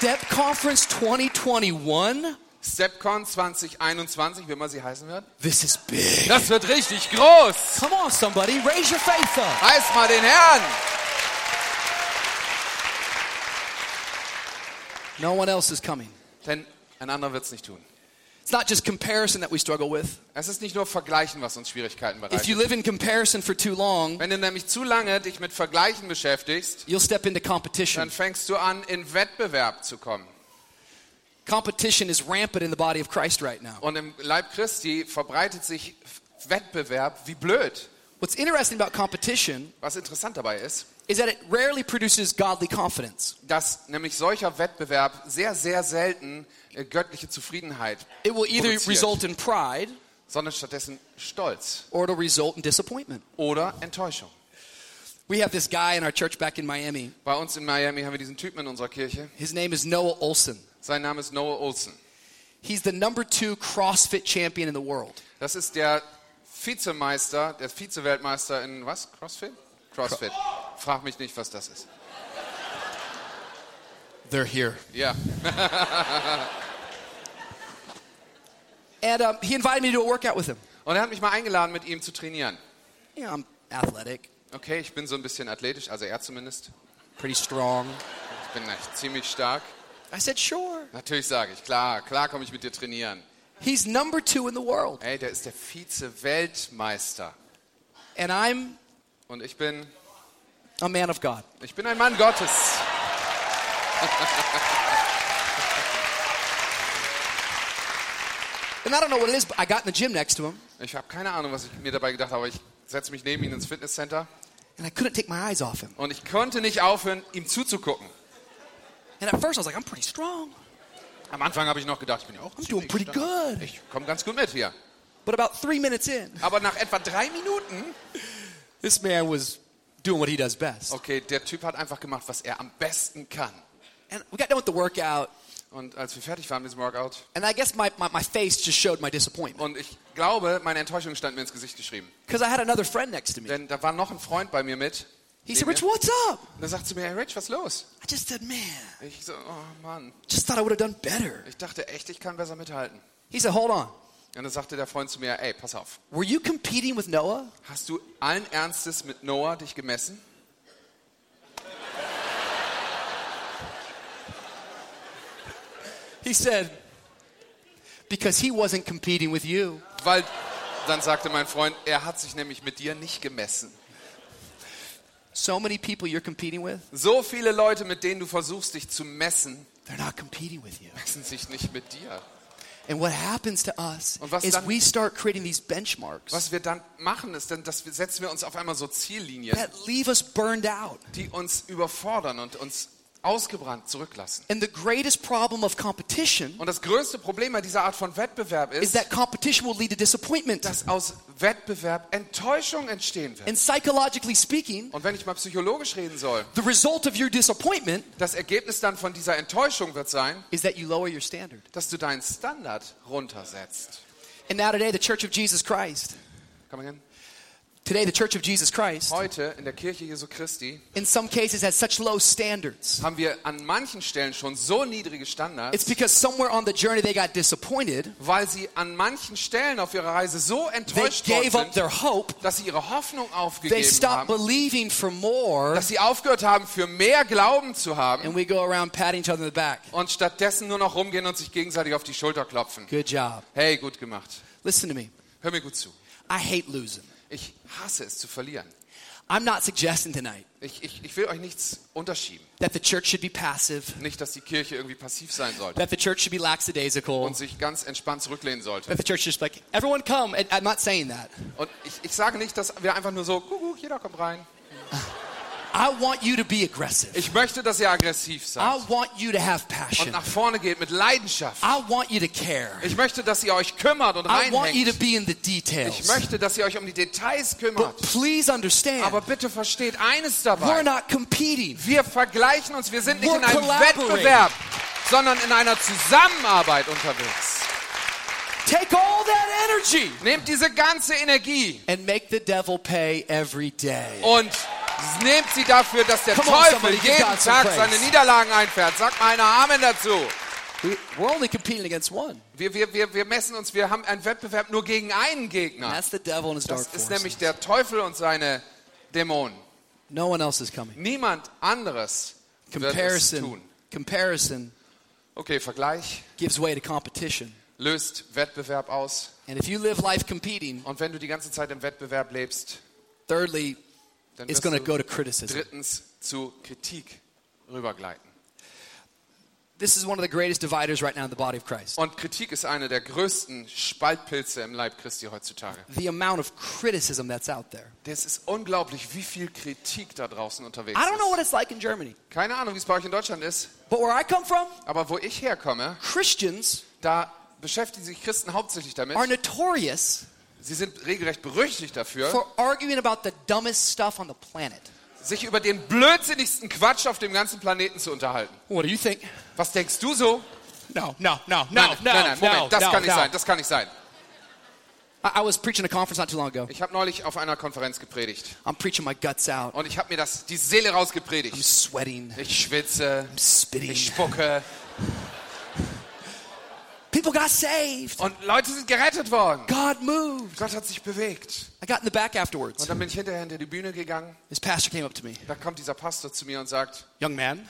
B: Step Conference 2021.
C: StepCon 2021, wie immer sie heißen wird.
B: This is big.
C: Das wird richtig groß.
B: Come on, somebody, raise your faith up.
C: Heiß mal den Herrn.
B: No one else is coming.
C: Denn ein anderer wird es nicht tun.
B: It's not just comparison that we struggle with.
C: Es ist nicht nur Vergleichen, was uns Schwierigkeiten
B: If
C: bereitet.
B: you live in comparison for too long,
C: Wenn du nämlich zu lange dich mit Vergleichen beschäftigst,
B: you'll step into
C: dann
B: competition.
C: fängst du an, in Wettbewerb zu kommen.
B: Competition is rampant in the body of Christ right now.
C: Und im Leib Christi verbreitet sich Wettbewerb, wie blöd.
B: What's interesting about competition
C: Was interessant dabei ist,
B: is that it rarely produces godly confidence.
C: dass nämlich solcher Wettbewerb sehr, sehr selten äh, göttliche Zufriedenheit
B: It will either
C: produziert,
B: result in pride
C: sondern stattdessen Stolz
B: or it'll result in disappointment.
C: oder Enttäuschung.
B: We have this guy in our church back in Miami.
C: Bei uns in Miami haben wir diesen Typen in unserer Kirche.
B: His name is Noah Olson.
C: Sein Name ist Noah Olsen.
B: He's the number two CrossFit champion in the world.
C: Das ist der Vizemeister, der Vize-Weltmeister in was? CrossFit? CrossFit. Frag mich nicht, was das ist.
B: They're here.
C: Ja. (laughs)
B: And um, he invited me to do a workout with him.
C: Und er hat mich mal eingeladen, mit ihm zu trainieren.
B: Know, I'm athletic,
C: Okay, ich bin so ein bisschen athletisch, also er zumindest.
B: pretty strong.
C: Ich bin ziemlich stark.
B: I said, sure.
C: Natürlich sage ich, klar, klar komme ich mit dir trainieren.
B: He's number two in the world.
C: Ey, der ist der Vize-Weltmeister.
B: And I'm
C: Und ich bin,
B: a man of God.
C: ich bin ein Mann Gottes.
B: And I don't know what it is, but I got in the gym next to him,
C: Ich habe keine Ahnung, was ich mir dabei gedacht habe, aber ich setze mich neben ihn ins Fitnesscenter
B: and I couldn't take my eyes off him.
C: und ich konnte nicht aufhören, ihm zuzugucken.
B: And at first I was like, I'm pretty strong.
C: Am Anfang habe ich noch gedacht, ich bin ja auch
B: I'm doing pretty good.
C: Ich komme ganz gut mit hier.
B: But about three minutes in,
C: Aber nach etwa drei Minuten,
B: this man was doing what he does best.
C: okay, der Typ hat einfach gemacht, was er am besten kann.
B: And we got done with the workout,
C: Und als wir fertig waren mit diesem Workout,
B: and I guess my, my, my face just showed my disappointment.
C: und ich glaube, meine Enttäuschung stand mir ins Gesicht geschrieben.
B: Because I had another friend next to me.
C: Denn da war noch ein Freund bei mir mit.
B: He said, Rich, what's up?
C: Und er sagt zu mir, hey Rich, was ist los?
B: I just said, man,
C: Ich so, oh Mann,
B: just thought I would have done better.
C: ich dachte echt, ich kann besser mithalten.
B: He said, hold on.
C: Und dann sagte der Freund zu mir, ey, pass auf.
B: Were you competing with Noah?
C: Hast du allen Ernstes mit Noah dich gemessen?
B: He said, because he wasn't competing with you.
C: Weil, dann sagte mein Freund, er hat sich nämlich mit dir nicht gemessen.
B: So many people you're competing with,
C: So viele Leute, mit denen du versuchst, dich zu messen,
B: they're not competing with you.
C: messen sich nicht mit dir.
B: And what happens to us is
C: dann-
B: we start creating these benchmarks
C: Was wir dann machen, ist, dann, dass wir, setzen wir uns auf einmal so Ziellinien,
B: that leave us burned out.
C: die uns überfordern und uns ausgebrannt zurücklassen.
B: And the greatest problem of competition
C: Und das größte Problem bei dieser Art von Wettbewerb
B: is
C: ist,
B: that competition will lead to disappointment.
C: dass aus Wettbewerb Enttäuschung entstehen wird.
B: And psychologically speaking,
C: Und wenn ich mal psychologisch reden soll,
B: the result of your disappointment
C: das Ergebnis dann von dieser Enttäuschung wird sein,
B: is that you lower your standard.
C: dass du deinen Standard runtersetzt.
B: And now today, the Church of Jesus Christ,
C: Komm mal hin.
B: Today the Church of Jesus Christ,
C: Heute in der Kirche Jesu Christi
B: in some cases has such low standards.
C: haben wir an manchen Stellen schon so niedrige
B: It's
C: Standards,
B: because somewhere on the journey they got disappointed.
C: weil sie an manchen Stellen auf ihrer Reise so
B: They
C: enttäuscht
B: gave
C: worden
B: up
C: sind,
B: their hope.
C: dass sie ihre Hoffnung
B: They
C: aufgegeben
B: stopped
C: haben,
B: believing for more.
C: dass sie aufgehört haben, für mehr Glauben zu haben
B: And we go around patting each other in the back.
C: und stattdessen nur noch rumgehen und sich gegenseitig auf die Schulter klopfen.
B: Good job.
C: Hey, gut gemacht.
B: Listen to me.
C: Hör mir gut zu.
B: I hate losing.
C: Ich hasse es zu verlieren.
B: I'm not suggesting tonight
C: Ich, ich, ich will euch nichts unterschieben.
B: that the church should be passive,
C: Nicht, dass die Kirche irgendwie passiv sein sollte
B: that the church should be lackadaisical,
C: und sich ganz entspannt zurücklehnen sollte.
B: that the church should like, everyone come. And I'm not saying that.
C: Und ich, ich sage nicht, dass wir einfach nur so, guck, jeder kommt rein. (laughs)
B: I want you to be aggressive.
C: Ich möchte, dass ihr aggressiv
B: I
C: seid
B: want you to have
C: und nach vorne geht mit Leidenschaft.
B: I want you to care.
C: Ich möchte, dass ihr euch kümmert und
B: I want you to
C: reinhängt.
B: be in the
C: Ich möchte, dass ihr euch um die Details kümmert.
B: please understand,
C: Aber bitte versteht eines
B: we're
C: dabei.
B: not competing.
C: Wir vergleichen uns, wir sind nicht in einem. Wettbewerb, sondern in einer Zusammenarbeit unterwegs.
B: Take all that energy
C: Nehmt diese ganze Energie
B: and make the devil pay every day.
C: und nehmt sie dafür, dass der
B: Come on,
C: Teufel
B: give
C: jeden Tag seine Niederlagen einfährt. Sagt mal einer Amen dazu.
B: We- We're only competing against one.
C: Wir, wir, wir, wir messen uns, wir haben einen Wettbewerb nur gegen einen
B: And
C: Gegner.
B: that's the devil and his dark
C: Das ist nämlich der Teufel und seine Dämonen.
B: No one else is coming.
C: Niemand anderes wird es
B: Comparison,
C: tun.
B: comparison
C: Okay, Vergleich
B: gives way to competition.
C: löst Wettbewerb aus.
B: And if you live life competing,
C: Und wenn du die ganze Zeit im Wettbewerb lebst,
B: thirdly,
C: dann
B: it's going to go to criticism.
C: drittens zu Kritik rübergleiten.
B: This is one of the greatest dividers right now in the body of Christ.
C: Und Kritik ist eine der größten Spaltpilze im Leib Christi heutzutage.
B: The amount of criticism that's out there.
C: Das ist unglaublich, wie viel Kritik da draußen unterwegs
B: I don't know what
C: ist.
B: it's like in Germany,
C: Keine Ahnung, wie es bei euch in Deutschland ist,
B: but where I come from,
C: aber wo ich herkomme,
B: Christians
C: da beschäftigen sich Christen hauptsächlich damit.
B: are notorious
C: Sie sind regelrecht berüchtigt dafür,
B: for arguing about the dumbest stuff on the planet.
C: sich über den blödsinnigsten Quatsch auf dem ganzen Planeten zu unterhalten.
B: What do you think?
C: Was denkst du so?
B: No, no, no, no,
C: nein, nein, nein, Moment, das kann nicht sein, das kann nicht sein.
B: I, was preaching a conference not too long ago.
C: Ich habe neulich auf einer Konferenz gepredigt
B: I'm preaching my guts out.
C: und ich habe mir das die Seele
B: I'm
C: rausgepredigt.
B: sweating.
C: Ich schwitze,
B: I'm spitting.
C: ich spucke
B: People got saved.
C: und Leute sind gerettet worden.
B: God moved.
C: Gott hat sich bewegt.
B: I got in the back afterwards.
C: Und dann bin ich hinterher hinter die Bühne gegangen.
B: This pastor came up to me.
C: Da kommt dieser Pastor zu mir und sagt,
B: Young man,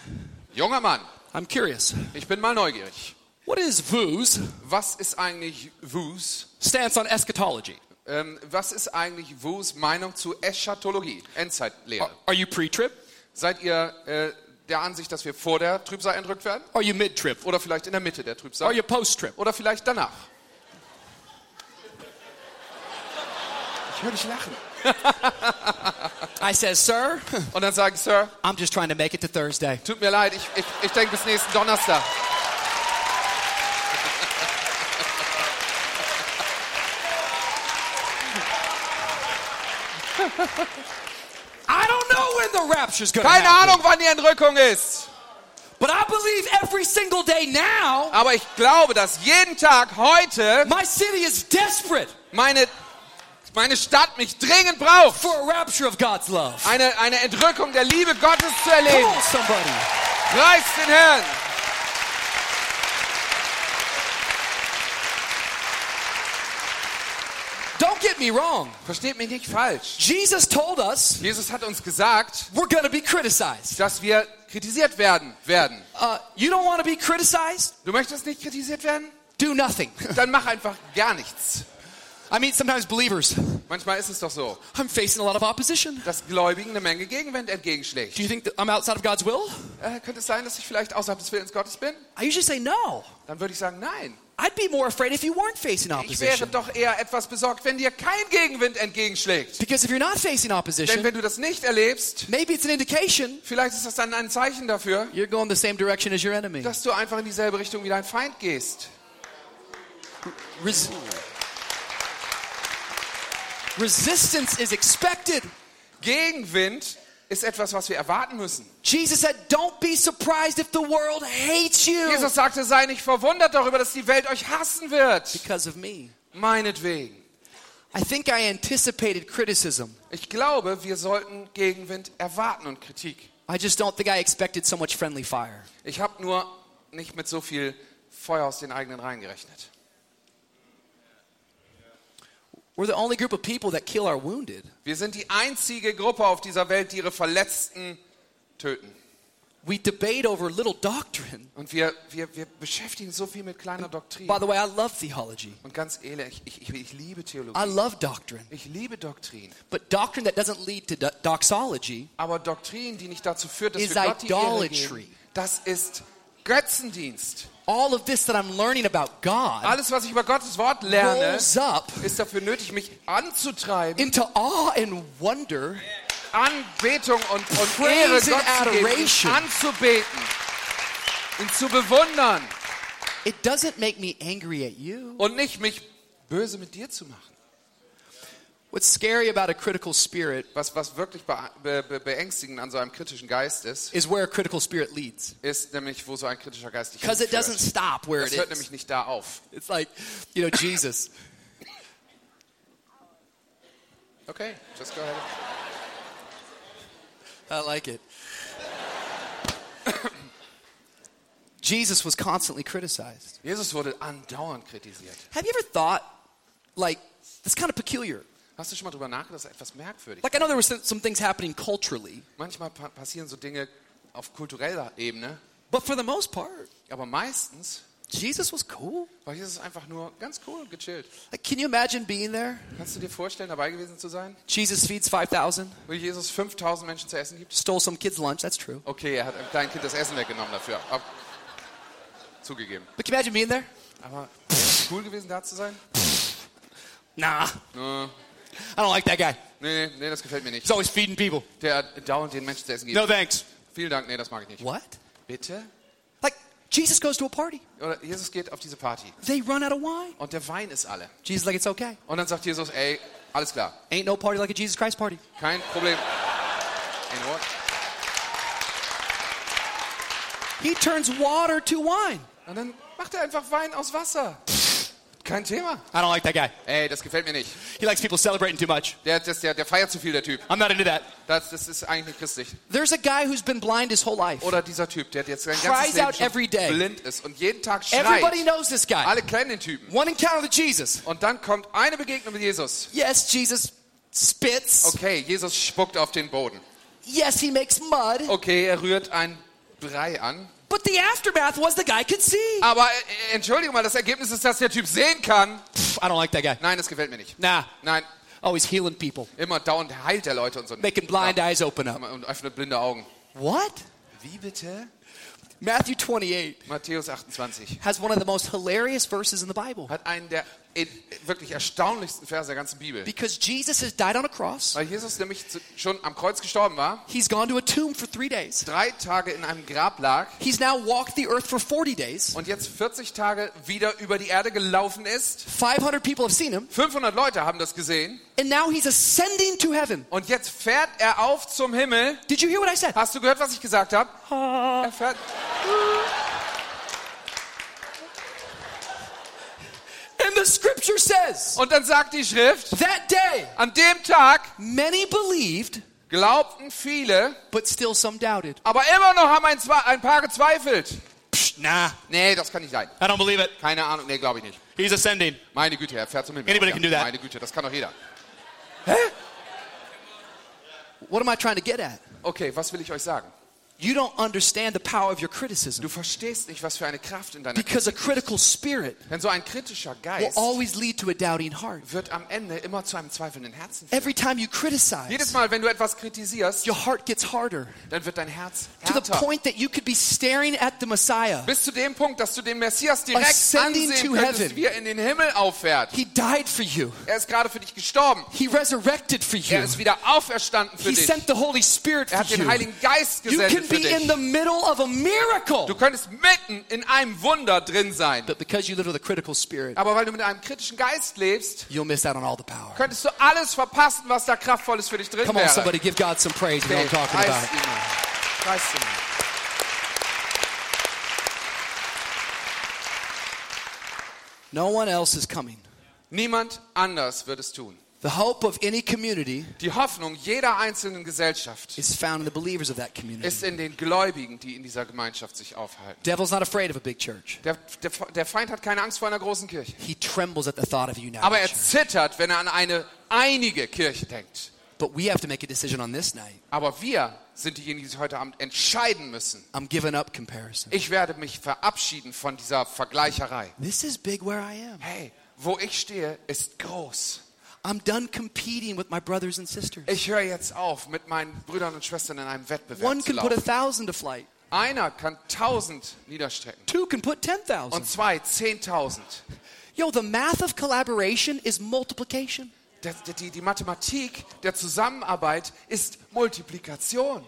C: junger Mann,
B: I'm curious.
C: ich bin mal neugierig.
B: What is VUS?
C: Was ist eigentlich WUS?
B: Stance on eschatology.
C: Ähm, was ist eigentlich WUS Meinung zu Eschatologie, Endzeitlehre?
B: Are, are you pre-trib?
C: Seid ihr äh, der Ansicht, dass wir vor der Trübsal entrückt werden?
B: Are you mid-trib?
C: Oder vielleicht in der Mitte der
B: Are
C: Trübsal?
B: you post-trib?
C: Oder vielleicht danach? Ich höre dich lachen. (laughs)
B: I said, sir,
C: Und dann sage ich, Sir,
B: I'm just trying to make it to Thursday.
C: tut mir leid, ich, ich, ich denke bis nächsten Donnerstag. (laughs)
B: I don't know when the rapture's going to
C: Keine. Ahnung, wann die Entrückung ist.
B: But I believe every single day now,
C: Aber ich glaube, dass jeden Tag heute
B: my city is desperate
C: meine, meine Stadt mich dringend braucht,
B: for a rapture of God's love.
C: eine, eine Entrückung der Liebe Gottes zu
B: Come
C: erleben.
B: on, somebody.
C: Preist den Herrn.
B: Don't get me wrong.
C: Versteht mich nicht falsch.
B: Jesus told us
C: Jesus hat uns gesagt,
B: we're to be criticized.
C: dass wir kritisiert werden werden.
B: Uh, you don't want to be criticized?
C: Du möchtest nicht kritisiert werden?
B: Do nothing.
C: Dann mach einfach gar nichts.
B: I mean, sometimes believers,
C: Manchmal ist es doch so,
B: I'm facing a lot of opposition.
C: dass Gläubigen eine Menge Gegenwind entgegenschlägt.
B: Do you think that I'm outside of God's will?
C: Äh, könnte es sein, dass ich vielleicht außerhalb des Willens Gottes bin?
B: I usually say no.
C: Dann würde ich sagen, nein.
B: I'd be more afraid if you weren't facing
C: Ich wäre
B: opposition.
C: doch eher etwas besorgt, wenn dir kein Gegenwind entgegenschlägt.
B: Because if you're not facing
C: Denn
B: opposition,
C: wenn du das nicht erlebst,
B: maybe it's an indication
C: vielleicht ist das dann ein Zeichen dafür,
B: you're going the same direction as your enemy.
C: dass du einfach in dieselbe Richtung wie dein Feind gehst.
B: Res- Resistance is expected.
C: Gegenwind ist etwas, was wir erwarten müssen.
B: Jesus said, Don't be surprised if the world hates you
C: Jesus sagte, sei nicht verwundert darüber, dass die Welt euch hassen wird.
B: because of me.
C: Meinetwegen.
B: I think I anticipated criticism.
C: Ich glaube, wir sollten Gegenwind erwarten und Kritik.
B: I just don't think I expected so much friendly fire.
C: Ich habe nur nicht mit so viel Feuer aus den eigenen Reihen gerechnet.
B: We're the only group of people that kill our wounded.
C: Wir sind die einzige Gruppe auf dieser Welt, die ihre Verletzten töten.
B: We debate over little doctrine.
C: Und wir, wir, wir beschäftigen so viel mit kleiner Doktrin.
B: By the way, I love theology.
C: Und ganz ehrlich, ich, ich, ich liebe
B: I
C: Theologie.
B: love doctrine.
C: Ich liebe Doktrin.
B: But doctrine that doesn't lead to do- doxology
C: Aber Doktrin, die nicht dazu führt, dass wir Gott die Ehre
B: idolatry.
C: geben, das ist Götzendienst.
B: All of this that I'm learning about God
C: Alles, was ich über Gottes Wort lerne,
B: rolls up
C: ist dafür nötig, mich anzutreiben,
B: into awe and wonder
C: Anbetung und, und Ehre
B: and
C: Gott geben,
B: adoration.
C: anzubeten, ihn zu bewundern
B: it doesn't make me angry at you
C: und nicht mich böse mit dir zu machen.
B: What's scary about a critical spirit
C: Was, was wirklich be, be, be, beängstigend an so einem kritischen Geist ist,
B: is where a critical spirit leads.
C: ist nämlich, wo so ein kritischer Geist dich
B: because it doesn't stop where
C: Das
B: it
C: hört
B: is.
C: nämlich nicht da auf.
B: it's like you know Jesus. (laughs)
C: Okay, just go ahead.
B: I like it. Jesus was constantly criticized.
C: Jesus wurde andauernd kritisiert.
B: have you ever thought like that's kind of peculiar
C: Hast du schon mal drüber nachgedacht? Das ist etwas merkwürdig.
B: like I know there were some things happening culturally
C: Manchmal pa passieren so Dinge auf kultureller Ebene,
B: but for the most part
C: aber meistens
B: Jesus was cool
C: war Jesus einfach nur ganz cool und gechillt.
B: like can you imagine being there
C: Kannst du dir vorstellen, dabei gewesen zu sein?
B: Jesus feeds 5000
C: Wo Jesus 5000 Menschen zu essen gibt?
B: stole some kid's lunch that's true
C: Okay, er hat einem kleinen Kind das Essen weggenommen dafür. Ab- Zugegeben.
B: But can you imagine being there?
C: Aber cool gewesen, da zu sein?
B: Nah,
C: Äh,
B: I don't like that guy.
C: nee, nee, das gefällt mir nicht.
B: He's always feeding people.
C: Der dauernd den Menschen zu essen gibt.
B: No thanks.
C: Vielen Dank, nee, das mag ich nicht.
B: What?
C: Bitte?
B: Like, Jesus goes to a party.
C: Oder Jesus geht auf diese Party
B: They run out of wine.
C: und der Wein ist alle.
B: Jesus like, it's okay.
C: Und dann sagt Jesus, ey, alles klar,
B: Ain't no party like a Jesus Christ party.
C: kein Problem. In Ordnung.
B: He turns water to wine.
C: Und dann macht er einfach Wein aus Wasser. Kein Thema.
B: I don't like that guy.
C: Ey, das gefällt mir nicht.
B: He likes people celebrating too much.
C: Der, das, der, der feiert zu viel, der Typ.
B: I'm not into that.
C: Das, das ist eigentlich nicht christlich.
B: There's a guy who's been blind his whole life.
C: Oder dieser Typ, der jetzt sein ganzes Leben
B: out every day.
C: blind ist und jeden Tag
B: Everybody
C: schreit.
B: knows this guy.
C: Alle kennen den Typen.
B: One encounter with Jesus.
C: Und dann kommt eine Begegnung mit Jesus.
B: Yes, Jesus spits.
C: Okay, Jesus spuckt auf den Boden.
B: Yes, he makes mud.
C: Okay, er rührt ein Brei an.
B: But the aftermath was the guy could see.
C: Aber äh, entschuldige mal, das Ergebnis ist, dass der Typ sehen kann.
B: Pff, I don't like that guy.
C: Nein, das gefällt mir nicht.
B: Nah.
C: Nein,
B: Always healing people,
C: immer dauernd heilt der Leute und so.
B: making blind eyes open up.
C: Und öffnet blinde Augen.
B: What?
C: Wie bitte?
B: Matthew 28
C: Matthäus 28
B: has one of the most hilarious verses in the Bible
C: hat einen der wirklich erstaunlichsten Verse der ganzen Bibel.
B: because Jesus has died on a cross.
C: Weil Jesus nämlich schon am Kreuz gestorben war,
B: He's gone to a tomb for three days.
C: drei Tage in einem Grab lag
B: He's now walked the earth for 40 days.
C: und jetzt 40 Tage wieder über die Erde gelaufen ist.
B: 500 people have seen him.
C: 500 Leute haben das gesehen
B: And now he's ascending to heaven.
C: und jetzt fährt er auf zum Himmel.
B: Did you hear what I said?
C: Hast du gehört, was ich gesagt habe? Er fährt.
B: And the scripture says
C: Und dann sagt die Schrift,
B: that day
C: an dem Tag
B: many believed,
C: glaubten viele,
B: but still some doubted.
C: aber immer noch haben ein, ein paar gezweifelt.
B: Nah,
C: Nee, das kann nicht sein.
B: I don't believe it.
C: Keine Ahnung, nee, glaube ich nicht.
B: He's ascending.
C: Meine Güte, er fährt zum Himmel.
B: Anybody can do that.
C: Meine Güte, das kann doch jeder.
B: What am I trying to get at?
C: Okay, was will ich euch sagen?
B: You don't understand the power of your criticism
C: Du verstehst nicht, was für eine Kraft in deiner
B: because a
C: Kritik
B: critical spirit.
C: Denn so ein kritischer
B: will
C: Geist
B: always lead to a doubting heart.
C: wird am Ende immer zu einem zweifelnden Herzen führen.
B: Every time you
C: Jedes
B: criticize,
C: Mal, wenn du etwas kritisierst,
B: your heart gets harder
C: dann wird dein Herz
B: to the
C: härter.
B: point that you could be staring at the Messiah.
C: Bis zu dem Punkt, dass du den Messias direkt
B: Ascending
C: ansehen
B: to
C: könntest,
B: heaven.
C: wie er in den Himmel auffährt.
B: He died for you.
C: Er ist gerade für dich gestorben.
B: He resurrected for
C: Er
B: you.
C: ist wieder auferstanden für
B: He
C: dich.
B: sent the Holy Spirit
C: Er
B: for
C: hat den
B: you.
C: Heiligen Geist
B: You
C: gesendet
B: can
C: für
B: be in the middle of a miracle.
C: Du könntest mitten in einem Wunder drin sein.
B: But because you live with a critical spirit,
C: Aber weil du mit einem kritischen Geist lebst,
B: you'll miss out on all the power.
C: könntest du alles verpassen, was da kraftvolles für dich drin
B: Come on,
C: wäre.
B: somebody give God some praise. Know what I'm talking
C: Preis
B: about.
C: ihn. Preis.
B: No one else is coming.
C: Niemand anders wird es tun.
B: The hope of any community
C: Die Hoffnung jeder einzelnen Gesellschaft
B: is found in the believers of that community.
C: ist in den Gläubigen, die in dieser Gemeinschaft sich aufhalten.
B: Devil's not afraid of a big church.
C: Der, der, der Feind hat keine Angst vor einer großen Kirche.
B: He trembles at the thought of a united
C: Aber er zittert, wenn er an eine einige Kirche denkt.
B: But we have to make a decision on this night.
C: Aber wir sind diejenigen, die sich heute Abend entscheiden müssen.
B: I'm giving up comparison.
C: Ich werde mich verabschieden von dieser Vergleicherei.
B: This is big where I am.
C: Hey, wo ich stehe, ist groß.
B: I'm done competing with my brothers and sisters.
C: Ich höre jetzt auf, mit meinen Brüdern und Schwestern in einem Wettbewerb
B: One
C: zu
B: can put a
C: laufen.
B: thousand to flight.
C: Einer kann tausend niederstrecken
B: Two can put
C: und
B: 10,000.
C: zwei zehntausend.
B: Yo, the math of collaboration is multiplication.
C: Der- Die, die Mathematik der Zusammenarbeit ist Multiplikation.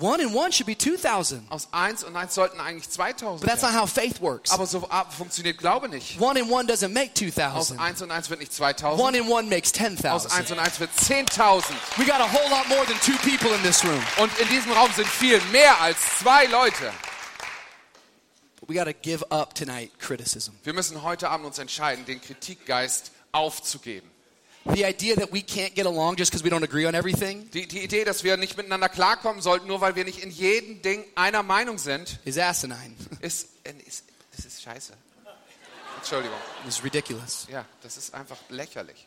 B: One and one should be 2,000.
C: Aus eins und eins sollten eigentlich 2000
B: But that's not how faith works.
C: Aber so ah, funktioniert Glaube nicht.
B: One and one doesn't make
C: Aus
B: 2,000.
C: eins und eins wird nicht
B: One
C: 2000.
B: and one makes
C: Aus eins
B: 10,000.
C: und eins wird 10.000.
B: We got a whole lot more than two people in this room.
C: Und in diesem Raum sind viel mehr als zwei Leute.
B: But we got to give up tonight criticism.
C: Wir müssen heute Abend uns entscheiden, den Kritikgeist aufzugeben.
B: The idea that we can't get along just because we don't agree on everything
C: Die, die Idee, dass wir nicht miteinander klarkommen sollten, nur weil wir nicht in jedem Ding einer Meinung sind,
B: is asinine. (laughs)
C: ist, ist, das ist scheiße. Entschuldigung.
B: It's ridiculous.
C: Ja, das ist einfach lächerlich.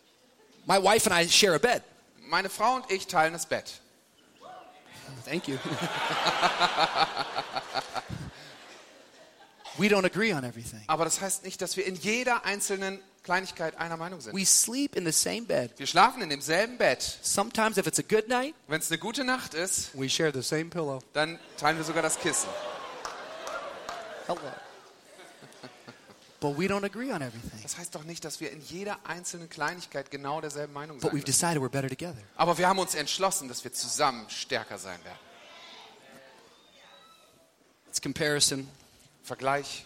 B: My wife and I share a bed.
C: Meine Frau und ich teilen das Bett.
B: Thank you. (laughs) we don't agree on everything.
C: Aber das heißt nicht, dass wir in jeder einzelnen Kleinigkeit einer Meinung sind.
B: We sleep in the same bed.
C: Wir schlafen in demselben Bett.
B: Sometimes, if it's a good night,
C: Wenn es eine gute Nacht ist,
B: we share the same pillow.
C: dann teilen wir sogar das Kissen.
B: Hello. But we don't agree on everything.
C: Das heißt doch nicht, dass wir in jeder einzelnen Kleinigkeit genau derselben Meinung
B: But
C: sein
B: we've decided we're better together.
C: Aber wir haben uns entschlossen, dass wir zusammen stärker sein werden.
B: It's comparison,
C: Vergleich,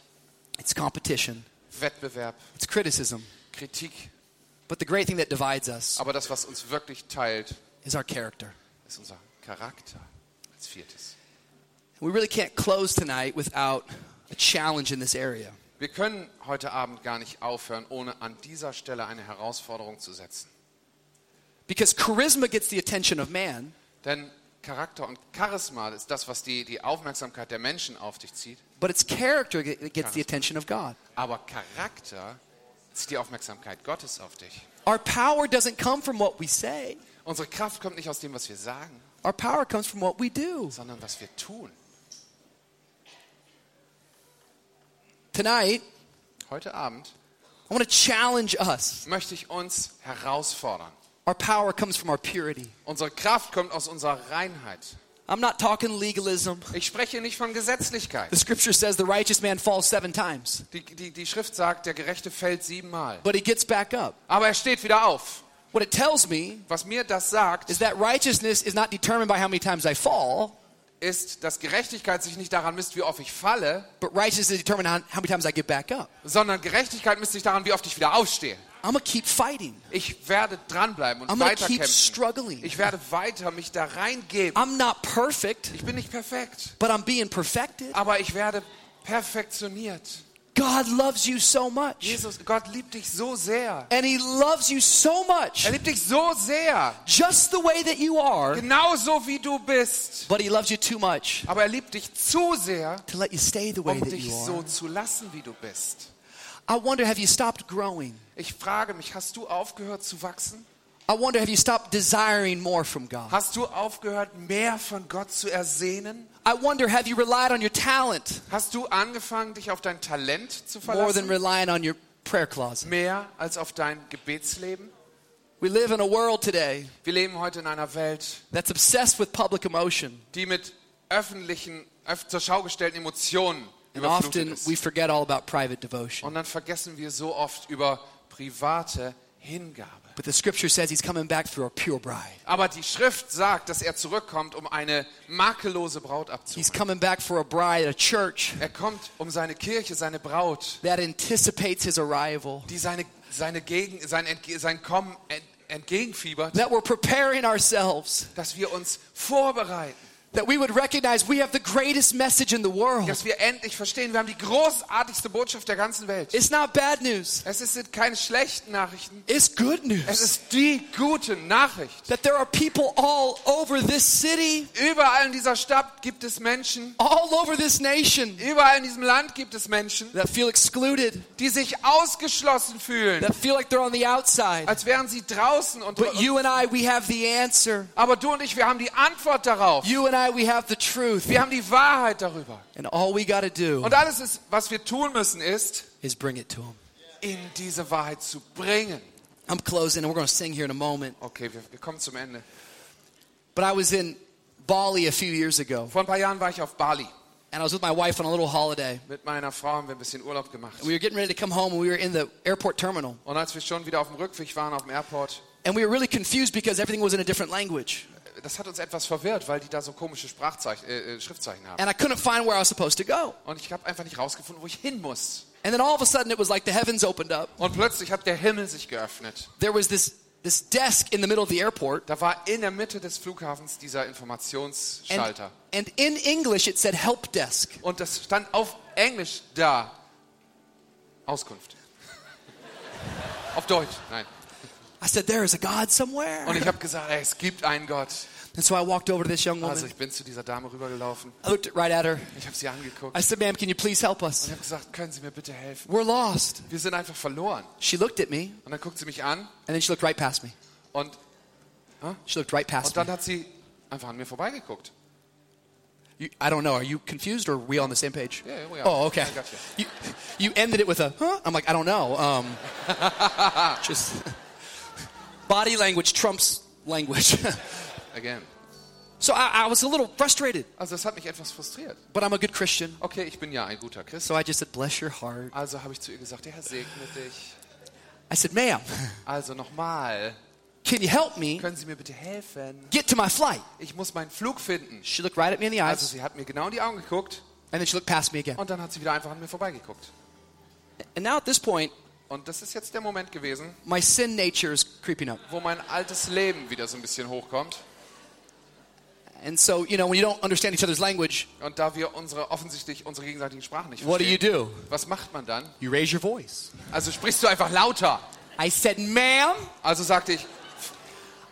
B: it's competition,
C: Wettbewerb,
B: it's criticism.
C: Kritik.
B: But the great thing that divides us
C: Aber das, was uns wirklich teilt,
B: is our character.
C: ist unser Charakter. Als viertes.
B: We really can't close tonight without a challenge in this area.
C: Wir können heute Abend gar nicht aufhören, ohne an dieser Stelle eine Herausforderung zu setzen.
B: Because charisma gets the attention of man,
C: Denn Charakter und Charisma ist das, was die, die Aufmerksamkeit der Menschen auf dich zieht.
B: But it's character that gets the attention of God.
C: Aber Charakter zieht die Aufmerksamkeit Gottes auf dich.
B: Our power doesn't come from what we say.
C: Unsere Kraft kommt nicht aus dem, was wir sagen,
B: Our power comes from what we do.
C: sondern was wir tun.
B: Tonight,
C: Heute Abend
B: I want to challenge us.
C: möchte ich uns herausfordern.
B: Our power comes from our purity.
C: Unsere Kraft kommt aus unserer Reinheit.
B: I'm not talking legalism.
C: Ich spreche nicht von Gesetzlichkeit.
B: The scripture says the righteous man falls seven times,
C: Die, die, die Schrift sagt, der Gerechte fällt siebenmal.
B: but he gets back up.
C: Aber er steht wieder auf.
B: What it tells me
C: Was mir das sagt,
B: is that righteousness is not determined by how many times I fall,
C: ist, dass Gerechtigkeit sich nicht daran misst, wie oft ich falle,
B: but righteousness is determined on how many times I get back up.
C: sondern Gerechtigkeit misst sich daran, wie oft ich wieder aufstehe.
B: I'm gonna keep fighting.
C: Ich werde dranbleiben und
B: I'm gonna keep
C: weiterkämpfen.
B: struggling.
C: Ich werde weiter mich da reingeben.
B: I'm not perfect,
C: Ich bin nicht perfekt,
B: but I'm being perfected.
C: aber ich werde perfektioniert.
B: God loves you so much.
C: Jesus, Gott liebt dich so sehr.
B: And he loves you so much,
C: Er liebt dich so sehr,
B: just the way that you are,
C: genauso wie du bist.
B: but he loves you too much
C: Aber er liebt dich zu sehr,
B: to let you stay the way
C: um
B: that
C: dich
B: you
C: so
B: are.
C: zu lassen, wie du bist.
B: I wonder, have you stopped growing?
C: Ich frage mich, hast du aufgehört zu wachsen?
B: I wonder, have you stopped desiring more from God?
C: Hast du aufgehört, mehr von Gott zu ersehnen?
B: I wonder, have you relied on your talent
C: Hast du angefangen, dich auf dein Talent zu
B: more than
C: verlassen?
B: relying on your prayer closet?
C: Mehr als auf dein Gebetsleben?
B: We live in a world today
C: Wir leben heute in einer Welt,
B: that's obsessed with public emotion.
C: die mit öffentlichen, öff zur Schau gestellten Emotionen überflutet
B: often
C: ist.
B: we forget all about private devotion.
C: Und dann vergessen wir so oft über private Hingabe.
B: But the scripture says he's coming back through a pure bride.
C: Aber die Schrift sagt, dass er zurückkommt, um eine makellose Braut
B: He's
C: abzuholen.
B: coming back for a bride, a church
C: Er kommt, um seine Kirche, seine Braut,
B: that anticipates his arrival.
C: die seine, seine Gegen, sein, sein Kommen ent, entgegenfiebert,
B: That we're preparing ourselves.
C: dass wir uns vorbereiten,
B: That we would recognize we have the greatest message in the world.
C: dass wir endlich verstehen, wir haben die großartigste Botschaft der ganzen Welt.
B: It's not bad news.
C: Es sind keine schlechten Nachrichten,
B: It's good
C: es
B: news.
C: ist die gute Nachricht.
B: That there are people all over this city,
C: Überall in dieser Stadt gibt es Menschen,
B: all over this nation
C: überall in diesem Land gibt es Menschen,
B: that feel excluded,
C: die sich ausgeschlossen fühlen,
B: that feel like they're on the outside.
C: als wären sie draußen. Und,
B: But you and I, we have the answer.
C: aber du und ich, wir haben die Antwort darauf.
B: You and I, we have the truth.
C: Wir haben die Wahrheit darüber.
B: And all we got to do
C: Und alles, ist, was wir tun müssen, ist,
B: is bring it to him.
C: in diese Wahrheit zu bringen.
B: I'm closing and we're going to sing here in a moment.
C: Okay, wir, wir kommen zum Ende.
B: But I was in Bali a few years ago
C: Vor ein paar Jahren war ich auf Bali.
B: and I was with my wife on a little holiday.
C: Mit meiner Frau haben wir ein bisschen Urlaub gemacht.
B: We were getting ready to come home and we were in the airport terminal.
C: Und als wir schon wieder auf dem Rückweg waren, auf dem Airport,
B: And we were really confused because everything was in a different language.
C: Das hat uns etwas verwirrt, weil die da so komische Sprachzeichen, äh, äh, Schriftzeichen haben.
B: And I couldn't find where I was supposed to go.
C: Und ich habe einfach nicht rausgefunden, wo ich hin muss.
B: And then all of a sudden it was like the heavens opened up.
C: Und plötzlich hat der Himmel sich geöffnet.
B: There was this, this desk in the middle of the airport.
C: Da war in der Mitte des Flughafens dieser
B: And,
C: Informationsschalter.
B: and in English it said help desk.
C: Und das stand auf Englisch da. Auskunft. auf Deutsch, nein.
B: I said, there is a God somewhere.
C: Und ich habe gesagt, ey, es gibt einen Gott.
B: And so I walked over to this young
C: Also
B: woman.
C: ich bin zu dieser Dame rübergelaufen.
B: I looked right at her.
C: Ich habe sie angeguckt.
B: I said, ma'am, can you please help
C: Und
B: us?
C: ich habe gesagt, können Sie mir bitte helfen?
B: We're lost.
C: Wir sind einfach verloren.
B: She looked at me
C: Und dann guckt sie mich an
B: and then she looked right past me.
C: und,
B: She looked right past
C: und dann
B: me.
C: hat sie einfach an mir vorbeigeguckt.
B: You, I don't know. Are you confused or are we on the same page?
C: Yeah, yeah, we are.
B: Oh, okay.
C: I got you.
B: You, you ended it with a, huh? I'm like, I don't know. Um, (laughs) just (laughs) body language trumps language. (laughs)
C: Again.
B: So I, I was a little frustrated,
C: Also das hat mich etwas frustriert.
B: but I'm a good Christian.
C: Okay, ich bin ja ein guter Christ.
B: So I just said, bless your heart.
C: Also habe ich zu ihr gesagt, der Herr segne dich.
B: I said, ma'am,
C: Also nochmal,
B: can you help me
C: können Sie mir bitte helfen?
B: get to my flight?
C: Ich muss meinen Flug finden.
B: She looked right at me in the
C: Also
B: eyes,
C: sie hat mir genau in die Augen geguckt
B: and then she looked past me again.
C: und dann hat sie wieder einfach an mir vorbeigeguckt.
B: And now at this point,
C: Und das ist jetzt der Moment gewesen,
B: my sin nature is creeping up.
C: wo mein altes Leben wieder so ein bisschen hochkommt.
B: And so, you know, when you don't understand each other's language,
C: Und da wir unsere offensichtlich unsere gegenseitigen Sprachen nicht
B: what do you
C: verstehen,
B: do?
C: was macht man dann?
B: You raise your voice.
C: Also sprichst du einfach lauter.
B: I said, ma'am,
C: Also sagte ich,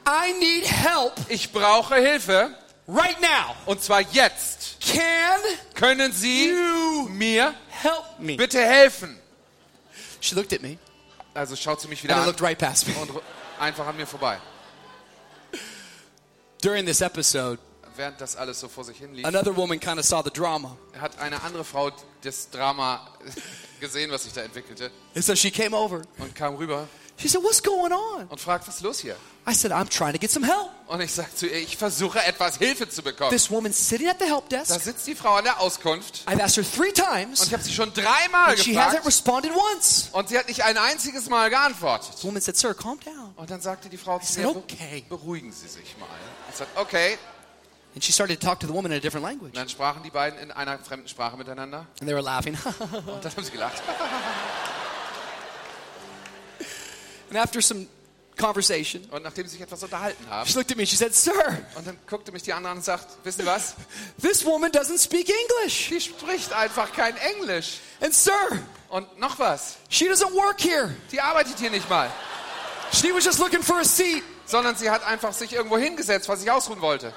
B: I need help
C: ich brauche Hilfe
B: right now.
C: und zwar jetzt.
B: Can
C: Können Sie
B: you
C: mir
B: help me?
C: bitte helfen?
B: She looked at me
C: Also schaut sie mich
B: and
C: wieder
B: then
C: an
B: looked right past me.
C: und einfach an mir vorbei.
B: During this episode,
C: Während das alles so vor sich hin lief,
B: another woman kind of saw the drama.
C: hat eine andere Frau das Drama (laughs) gesehen, was sich da entwickelte
B: And so she came over.
C: und kam rüber
B: She said, What's going on?
C: und fragt, was ist los hier?
B: I said, I'm trying to get some help.
C: Und ich sag zu ihr, ich versuche etwas Hilfe zu bekommen.
B: This woman's sitting at the help
C: Da
B: desk.
C: sitzt die Frau an der Auskunft
B: I've asked her three
C: und
B: times,
C: ich habe sie schon dreimal
B: and she hasn't
C: gefragt
B: responded once.
C: und sie hat nicht ein einziges Mal geantwortet.
B: The woman said, Sir, calm down.
C: Und dann sagte die Frau zu
B: said,
C: mir,
B: "Okay."
C: beruhigen Sie sich mal. Ich sagte, okay.
B: And she started to talk to the woman in a different language.
C: Und dann sprachen die beiden in einer fremden Sprache miteinander
B: And they were laughing. (laughs)
C: und dann haben sie gelacht. (laughs)
B: and after some conversation,
C: Und nachdem sie sich etwas unterhalten haben,
B: she looked at me and she said, Sir,
C: und dann guckte mich die andere an und sagt, wissen Sie was?
B: this woman doesn't speak English.
C: Die spricht einfach kein Englisch.
B: And Sir,
C: Und noch was,
B: she doesn't work here.
C: die arbeitet hier nicht mal,
B: She was just looking for a seat.
C: sondern sie hat einfach sich irgendwo hingesetzt, was ich ausruhen wollte.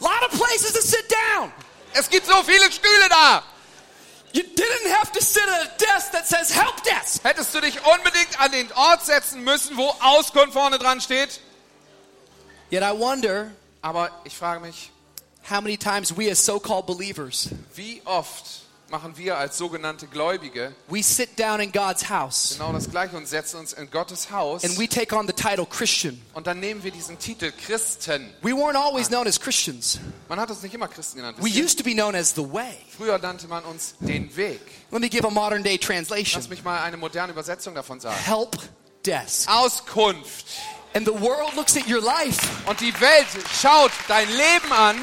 B: A lot of places to sit down.
C: Es gibt so viele Stühle da.
B: You didn't have to sit at a desk that says help desk.
C: Hättest du dich unbedingt an den Ort setzen müssen, wo Auskunft vorne dran steht?
B: Yet I wonder
C: Aber ich frage mich,
B: how many times we as so-called believers,
C: wie oft machen wir als sogenannte Gläubige
B: we sit down in God's house
C: genau das Gleiche und setzen uns in Gottes Haus
B: and we take on the title Christian.
C: und dann nehmen wir diesen Titel Christen.
B: We weren't always known as Christians.
C: Man hat uns nicht immer Christen genannt.
B: We used to be known as the way.
C: Früher nannte man uns den Weg.
B: Let me give a modern day translation.
C: Lass mich mal eine moderne Übersetzung davon sagen.
B: Help desk.
C: Auskunft.
B: And the world looks at your life.
C: Und die Welt schaut dein Leben an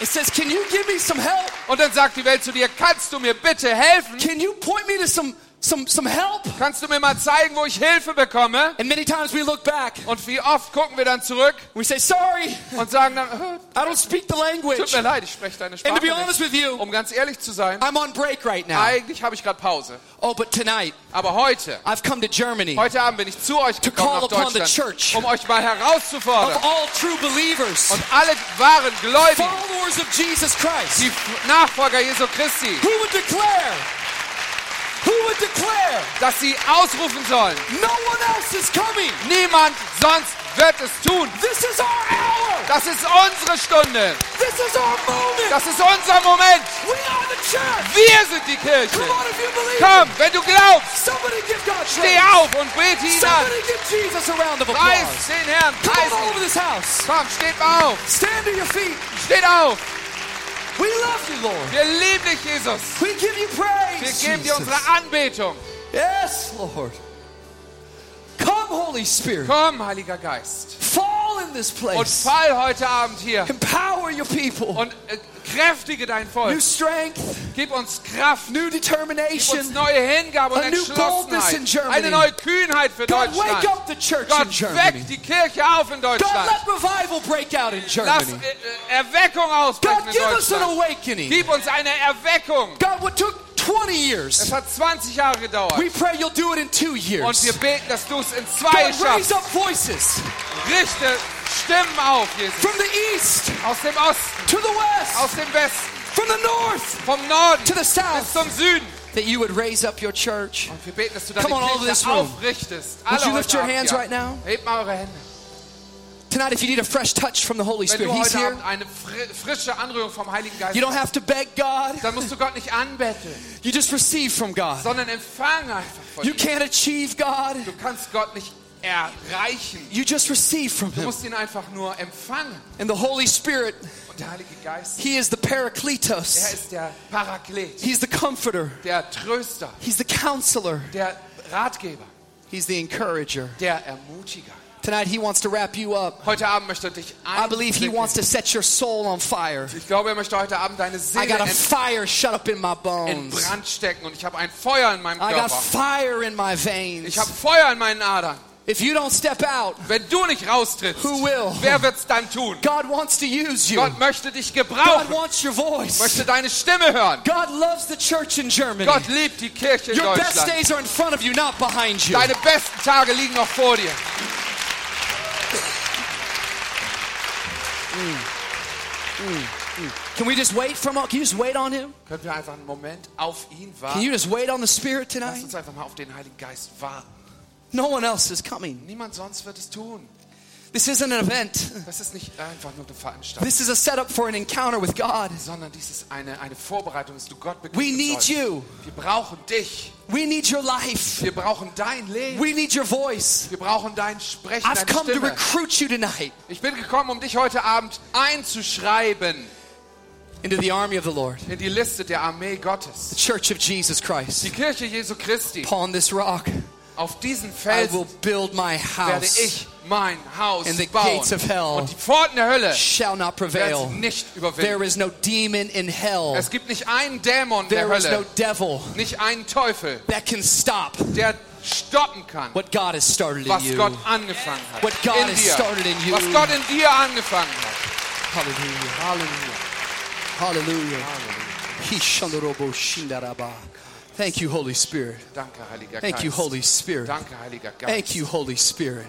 B: It says, "Can you give me some help?
C: und dann sagt die Welt zu dir, kannst du mir bitte helfen?
B: Can you point me to some some some help?"
C: Kannst du mir mal zeigen, wo ich Hilfe bekomme?
B: And many times we look back.
C: Und wie oft gucken wir dann zurück
B: We say, "Sorry,
C: und sagen dann, "Äh,
B: I don't speak the
C: tut
B: language."
C: mir leid, ich spreche deine
B: And to
C: Sprache
B: be honest
C: nicht.
B: with you,
C: Um ganz ehrlich zu sein,
B: I'm on break right now.
C: eigentlich habe ich gerade Pause.
B: Oh, but tonight
C: Aber heute,
B: I've come to Germany.
C: heute Abend bin ich zu euch
B: To
C: gekommen
B: call
C: nach
B: upon the
C: Deutschland,
B: church.
C: um euch mal herauszufordern.
B: Of all true believers,
C: Und alle wahren Gläubigen,
B: followers of Jesus Christ,
C: die Nachfolger Jesu Christi,
B: who would declare,
C: dass sie ausrufen sollen.
B: no one else is coming.
C: Niemand sonst wird es tun.
B: This is our hour.
C: Das ist unsere Stunde.
B: This is our moment.
C: Das ist unser Moment.
B: We are the church.
C: Wir sind die Kirche.
B: Come on, if you believe
C: Komm, wenn du glaubst,
B: Somebody give God
C: steh auf und bete ihn an. Preis den Herrn.
B: Come
C: Preis. Komm, steht auf.
B: Stand to your feet.
C: Steht auf.
B: We love you, Lord.
C: Wir lieben dich, Jesus.
B: We give you praise.
C: Wir geben dir unsere Anbetung.
B: Yes, Lord. Come, Holy Spirit.
C: Komm, Heiliger Geist.
B: Fall in this place.
C: Und fall heute Abend hier
B: Empower your people.
C: und äh, kräftige dein
B: New
C: Volk.
B: strength,
C: Gib uns Kraft.
B: new
C: Gib uns
B: determination.
C: neue Hingabe und
B: new in
C: Entschlossenheit. Eine neue Kühnheit für
B: God, wake
C: Deutschland.
B: up the church in
C: Gott,
B: Germany.
C: weck die Kirche auf in
B: God,
C: Deutschland.
B: let revival break out in
C: Lass
B: Germany.
C: äh, äh, Erweckung ausbrechen
B: God,
C: in
B: give us an
C: Deutschland.
B: awakening.
C: Gib uns eine Erweckung.
B: God, what took 20 years.
C: Es hat 20 Jahre gedauert.
B: we pray you'll do it in two years.
C: Und wir beten, dass du es in zwei
B: God, raise
C: schaffst.
B: up voices
C: Richte Stimmen auf, Jesus.
B: from the east
C: Aus dem Osten,
B: to the west,
C: aus dem Westen,
B: from the north
C: vom Norden
B: to the
C: bis
B: south,
C: zum Süden.
B: that you would raise up your church.
C: Und wir beten, dass du deine
B: Come on, all over this room.
C: aufrichtest.
B: Would you lift your hands
C: hier.
B: right now? Tonight, if you need a fresh touch from the Holy Spirit, He's here.
C: Eine fri frische Anrührung vom Heiligen Geist
B: You don't have to beg God.
C: dann musst du Gott nicht anbetteln,
B: You just receive from God.
C: sondern empfange einfach von
B: You
C: ihm.
B: can't achieve God.
C: Du kannst Gott nicht erreichen.
B: You just receive from
C: Du musst ihn einfach nur empfangen.
B: And the Holy Spirit,
C: Und der Heilige Geist,
B: He is the
C: er
B: Parakletos.
C: ist der Paraklet,
B: He's the comforter.
C: der Tröster,
B: He's the counselor.
C: der Ratgeber,
B: He's the encourager.
C: der Ermutiger.
B: Tonight, He wants to wrap you up.
C: Heute Abend möchte er dich
B: I believe He wants to set your soul on fire.
C: Ich glaube, er möchte heute Abend deine
B: I
C: Seele
B: got a
C: in,
B: fire shut up in my
C: in
B: bones.
C: Brand stecken und ich habe ein Feuer in meinem
B: I got
C: Körper.
B: fire in my veins.
C: Ich habe Feuer in meinen Adern.
B: If you don't step out,
C: Wenn du nicht raustrittst,
B: Who will?
C: wer wird's dann tun?
B: God wants to use you.
C: Gott möchte dich
B: God
C: gebrauchen,
B: wants your voice.
C: möchte deine Stimme hören.
B: God loves the church in Germany.
C: Gott liebt die Kirche in
B: Your best
C: Deutschland.
B: days are in front of you, not behind you.
C: Deine besten Tage liegen noch vor dir. Mm. Mm. Mm.
B: Can we just wait for a moment? Can you just wait on Him?
C: Können wir einfach einen Moment auf ihn
B: Can you just wait on the Spirit
C: Lass
B: tonight?
C: uns einfach mal auf den Heiligen Geist warten.
B: No one else is coming.
C: Niemand sonst wird es tun.
B: This isn't an event.
C: Das ist nicht einfach nur eine Veranstaltung,
B: This is a setup for an encounter with God.
C: sondern dies ist eine, eine Vorbereitung, dass du Gott
B: We
C: begegnen
B: need
C: sollst.
B: you.
C: Wir brauchen dich.
B: We need your life.
C: Wir brauchen dein Leben.
B: We need your voice.
C: Wir brauchen dein Sprechen,
B: I've
C: deine
B: come to
C: Stimme.
B: recruit you tonight
C: Ich bin gekommen, um dich heute Abend einzuschreiben
B: into the army of the Lord,
C: in die Liste der Armee Gottes.
B: the church of Jesus
C: Die
B: Christ.
C: Kirche Jesu Christi.
B: Upon this rock,
C: Auf diesen
B: I will
C: Felsen
B: build my
C: werde
B: house.
C: ich mein Haus
B: And the
C: bauen.
B: gates of hell
C: Und die Pforten der Hölle
B: Shall not prevail.
C: nicht
B: There
C: überwinden.
B: is no demon in hell.
C: Es gibt nicht einen Dämon der
B: There is no
C: Hölle,
B: devil
C: nicht einen Teufel,
B: that can stop
C: der stoppen kann,
B: what God has started in
C: was
B: you.
C: Gott angefangen hat.
B: What God
C: in
B: has
C: dir.
B: started in you.
C: Was Gott in dir angefangen hat.
B: Hallelujah.
C: Halleluja.
B: Hallelujah. Hishandorobo shindaraba. Thank you, Holy Spirit. Thank you, Holy Spirit.
C: Danke, Heiliger Geist.
B: Thank you, Holy Spirit.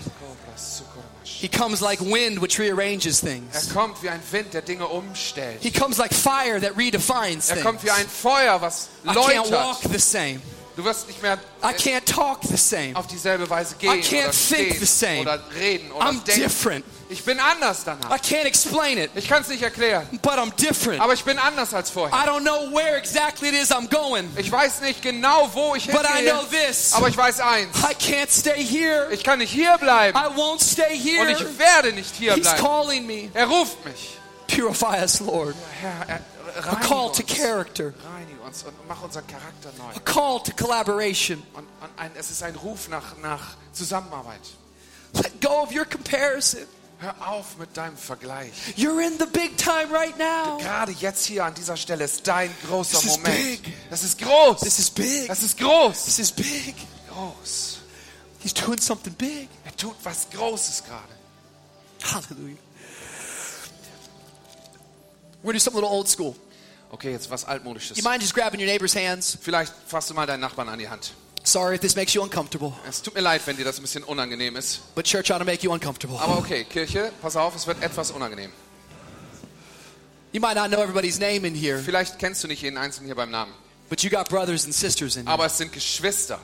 B: He comes like wind which rearranges
C: Er
B: things.
C: kommt wie ein Wind, der Dinge umstellt.
B: He comes like fire that redefines
C: Er
B: things.
C: kommt wie ein Feuer, was
B: I can't walk the same.
C: Du wirst nicht mehr
B: I can't talk the same.
C: auf dieselbe Weise
B: I
C: gehen
B: can't
C: oder
B: think the same.
C: oder reden oder
B: I'm
C: denken.
B: different.
C: Ich bin anders
B: I
C: danach.
B: can't explain it,
C: Ich kann es nicht erklären,
B: but I'm different.
C: aber ich bin anders als vorher.
B: I don't know where exactly it is I'm going,
C: Ich weiß nicht genau, wo ich
B: but I know
C: hingehe,
B: this.
C: aber ich weiß eins.
B: I can't stay here.
C: Ich kann nicht hier bleiben
B: I won't stay
C: und
B: here.
C: ich werde nicht hier
B: He's
C: bleiben.
B: calling me.
C: Er ruft mich.
B: Purify us, Lord.
C: Herr, er,
B: A call to character.
C: Reinige uns und mach unseren Charakter neu.
B: A call to collaboration.
C: Und, und ein, es ist ein Ruf nach, nach Zusammenarbeit.
B: Let go of your comparison.
C: Hör auf mit deinem Vergleich.
B: You're in the big time right now.
C: Gerade jetzt hier an dieser Stelle ist dein großer
B: This is
C: Moment.
B: big.
C: Das ist groß.
B: This is big.
C: Das ist groß.
B: This is big.
C: Groß.
B: He's doing something big.
C: Er tut was Großes gerade.
B: Hallelujah. We're gonna do something a little old school.
C: Okay, jetzt was altmodisches.
B: You mind just grabbing your neighbor's hands?
C: Vielleicht fasst du mal deinen Nachbarn an die Hand.
B: Sorry if this makes you uncomfortable,
C: Es tut mir leid, wenn dir das ein bisschen unangenehm ist.
B: but church ought to make you uncomfortable.
C: Aber okay, Kirche, pass auf, es wird etwas unangenehm.
B: You might not know everybody's name in here,
C: Vielleicht kennst du nicht jeden Einzelnen hier beim Namen.
B: but you got brothers and sisters in here.
C: Aber es sind Geschwister.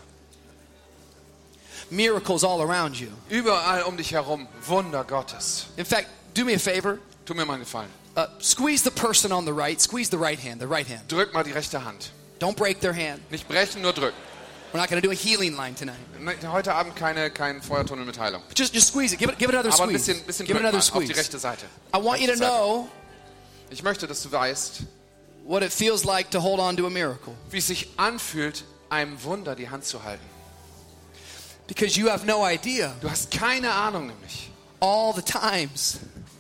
B: Miracles all around you.
C: Überall um dich herum. Wunder Gottes.
B: In fact, do me a favor.
C: Tu mir mal einen Gefallen.
B: Uh, squeeze the person on the right. Squeeze the right hand, the right hand.
C: Drück mal die rechte Hand.
B: Don't break their hand.
C: Nicht brechen, nur drücken.
B: We're not going to do a healing line tonight.
C: Ne, Heute Abend keine, kein Feuertunnel mit Heilung.
B: Just, just squeeze it. Give it, give it another
C: Aber ein
B: squeeze.
C: bisschen, bisschen
B: give it another
C: auf die
B: squeeze.
C: rechte Seite.
B: I want you to know
C: Ich möchte, dass du weißt,
B: what it feels like to hold on to a miracle.
C: wie es sich anfühlt, einem Wunder die Hand zu halten.
B: Because you have no idea
C: Du hast keine Ahnung nämlich,
B: all the times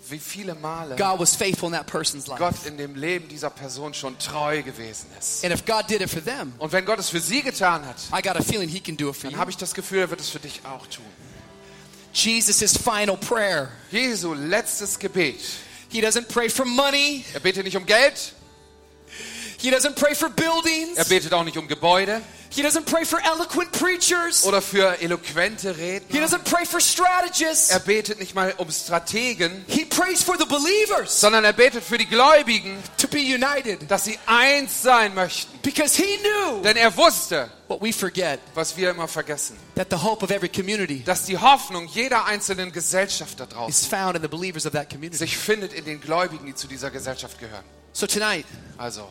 C: wie viele Male
B: God was faithful in that person's life.
C: Gott in dem Leben dieser Person schon treu gewesen ist.
B: And if God did it for them,
C: Und wenn Gott es für sie getan hat,
B: I got a feeling He can do it for
C: dann habe ich das Gefühl, er wird es für dich auch tun.
B: Jesus' final prayer.
C: Jesu letztes Gebet.
B: He doesn't pray for money.
C: Er betet nicht um Geld,
B: He doesn't pray for buildings.
C: er betet auch nicht um Gebäude,
B: He doesn't pray for eloquent preachers.
C: oder für eloquente
B: He
C: Redner.
B: doesn't pray for strategists.
C: Er betet nicht mal um Strategen,
B: He prays for the believers
C: sondern er betet für die Gläubigen,
B: to be united
C: dass sie eins sein möchten.
B: because he knew
C: Denn er wusste,
B: what we forget
C: was wir immer vergessen,
B: that the hope of every community
C: dass die Hoffnung jeder einzelnen Gesellschaft da draußen
B: is found in the believers of that community.
C: sich findet in den Gläubigen, die zu dieser Gesellschaft gehören.
B: So tonight,
C: Also,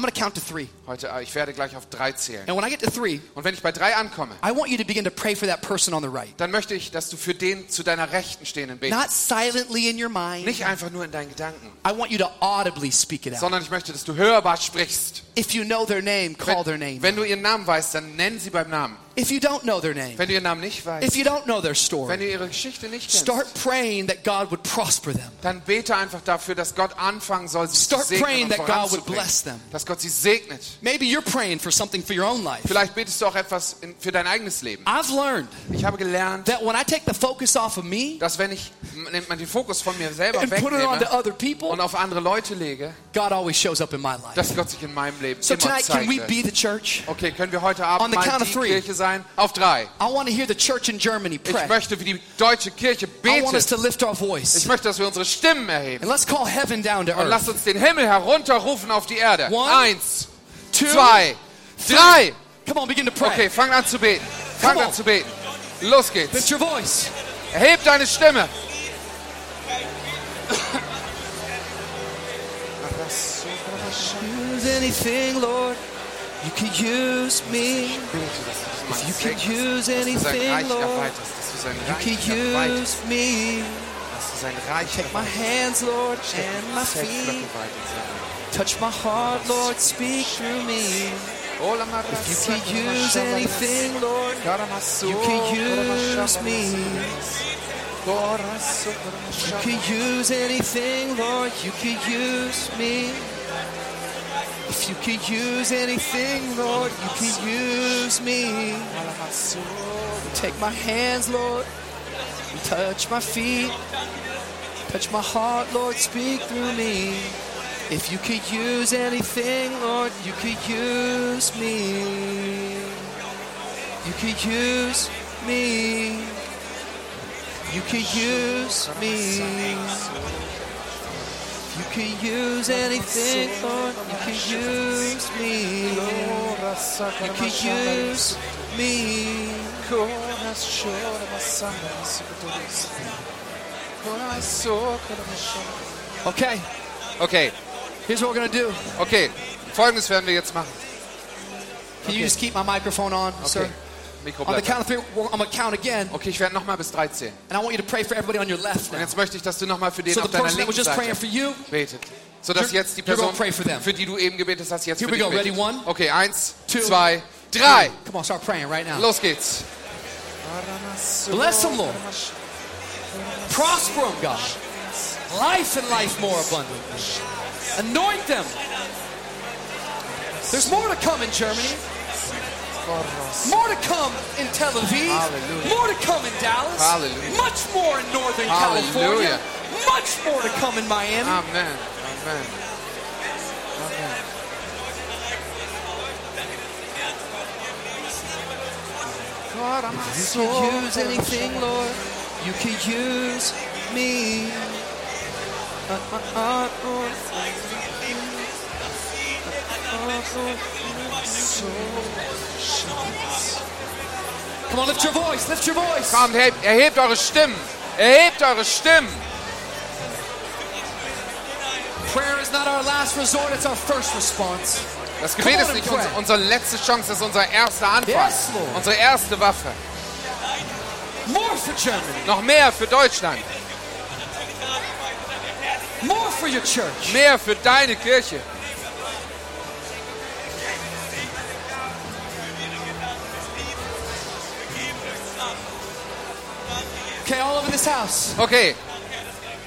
B: I'm going to count to three.
C: heute, äh, ich werde gleich auf drei zählen.
B: And when I get to three,
C: Und wenn ich bei drei ankomme,
B: I want you to begin to pray for that person on the right.
C: dann möchte ich, dass du für den zu deiner Rechten stehenden betest.
B: Not silently in your mind.
C: Nicht einfach nur in deinen Gedanken,
B: I want you to audibly speak it out.
C: sondern ich möchte, dass du hörbar sprichst.
B: If you know their name, call their name.
C: Wenn, wenn du ihren Namen weißt, dann nenn sie beim Namen.
B: If you don't know their name,
C: Wenn du ihren Namen nicht
B: if you don't know their
C: wenn
B: story,
C: du ihre Geschichte nicht kennst,
B: start praying that God would prosper them.
C: dann bete einfach dafür, dass Gott anfangen soll, sie
B: Start
C: zu segnen
B: praying that God would bless them.
C: Dass Gott sie segnet.
B: Maybe you're praying for something for your own life.
C: Vielleicht betest du auch etwas in, für dein eigenes Leben.
B: I've learned
C: Ich habe gelernt,
B: that when I take the focus off of me
C: dass wenn ich nimmt man den Fokus von mir selber
B: and put it on to other people,
C: und auf andere Leute lege,
B: God always shows up in my life.
C: dass Gott sich in meinem Leben
B: So
C: immer
B: tonight, can we be the church?
C: Okay, können wir heute
B: On
C: Abend
B: the
C: mal
B: count of three.
C: Kirche sein? Auf drei.
B: I want to hear the church in Germany
C: Ich
B: pray.
C: möchte für die deutsche Kirche
B: I want us
C: beten.
B: to lift our
C: Ich
B: voice.
C: möchte, dass wir unsere Stimmen erheben.
B: And let's call heaven down to
C: Und lasst
B: earth.
C: uns den Himmel herunterrufen auf die Erde.
B: One,
C: Eins,
B: Two,
C: zwei, drei.
B: Come on, begin to pray.
C: Okay, fang an zu beten. Fang an zu beten. Los geht's.
B: Lift your voice.
C: Erheb deine Stimme.
B: Use anything, Lord. You can use me. If you can use
C: dass du sein
B: anything,
C: Reich
B: Lord,
C: erweiterst, dass du sein
B: you
C: Reich
B: can
C: erweiterst,
B: use me.
C: dass du sein Reich
B: Take my
C: erweiterst.
B: hands, Lord, and my
C: Zelt
B: feet.
C: Blöcke weit ins Himmel.
B: Touch my heart, Lord, speak through me.
C: Ola
B: You can use anything, Lord. You can use me. You can use anything, Lord. You can use me. If you could use anything, Lord, you can use me. Take my hands, Lord. Touch my feet. Touch my heart, Lord. Speak through me. If you could use anything, Lord, you could use me. You could use me. You could use me. You could use anything, Lord. You could use me. You could use me. Okay,
C: Okay,
B: here's what we're gonna do.
C: okay. Folgendes werden wir jetzt machen.
B: Can you just keep my microphone on, sir?
C: Okay. Mikro
B: On the count of three, I'm gonna count again,
C: Okay, ich werde nochmal bis drei zählen.
B: and I want you to pray for everybody on your left
C: Und
B: now.
C: jetzt möchte ich, dass du nochmal für den
B: So
C: auf deiner
B: person that was
C: linken Seite
B: for you,
C: betet. Sodass
B: You're-
C: jetzt die Person,
B: pray for them.
C: für die du eben gebetet hast, jetzt
B: Here
C: für dich
B: go.
C: betet.
B: Ready? One,
C: Okay, eins,
B: two,
C: zwei, drei.
B: come on, start praying right now.
C: Los geht's.
B: Bless them, Lord. Prosper them, God. Life and life more abundantly. Anoint them. There's more to come in Germany. More to come in Tel Aviv.
C: Hallelujah.
B: More to come in Dallas.
C: Hallelujah.
B: Much more in Northern
C: Hallelujah.
B: California. Much more to come in Miami.
C: Amen. Amen. Amen.
B: You can use anything, Lord. You can use me. Come on, lift your voice, lift your voice.
C: Kommt, erhebt, erhebt eure Stimmen. Erhebt eure Stimmen.
B: Prayer is not our last resort, it's our first response.
C: Das Gebet ist nicht
B: pray.
C: unsere, letzte Chance, das ist unser erster Anfang.
B: Yes, Lord.
C: Unsere erste Waffe.
B: More for Germany,
C: Noch mehr für Deutschland.
B: more for your church.
C: Mehr für deine Kirche.
B: Okay, all over this house.
C: Okay.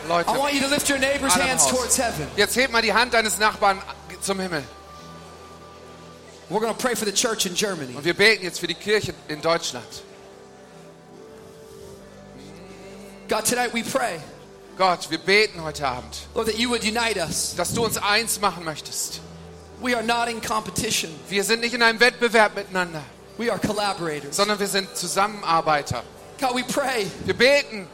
C: Leute,
B: I want you to lift your neighbor's hands towards heaven.
C: jetzt heb mal die Hand deines Nachbarn zum Himmel.
B: We're going to pray for the church in Germany.
C: Und wir beten jetzt für die Kirche in Deutschland.
B: God, tonight we pray,
C: Gott, wir beten heute Abend,
B: Lord, that you would unite us.
C: dass du uns eins machen möchtest.
B: We are not in competition.
C: Wir sind nicht in einem Wettbewerb miteinander.
B: We are collaborators.
C: sondern wir sind Zusammenarbeiter.
B: God, we pray
C: Wir beten,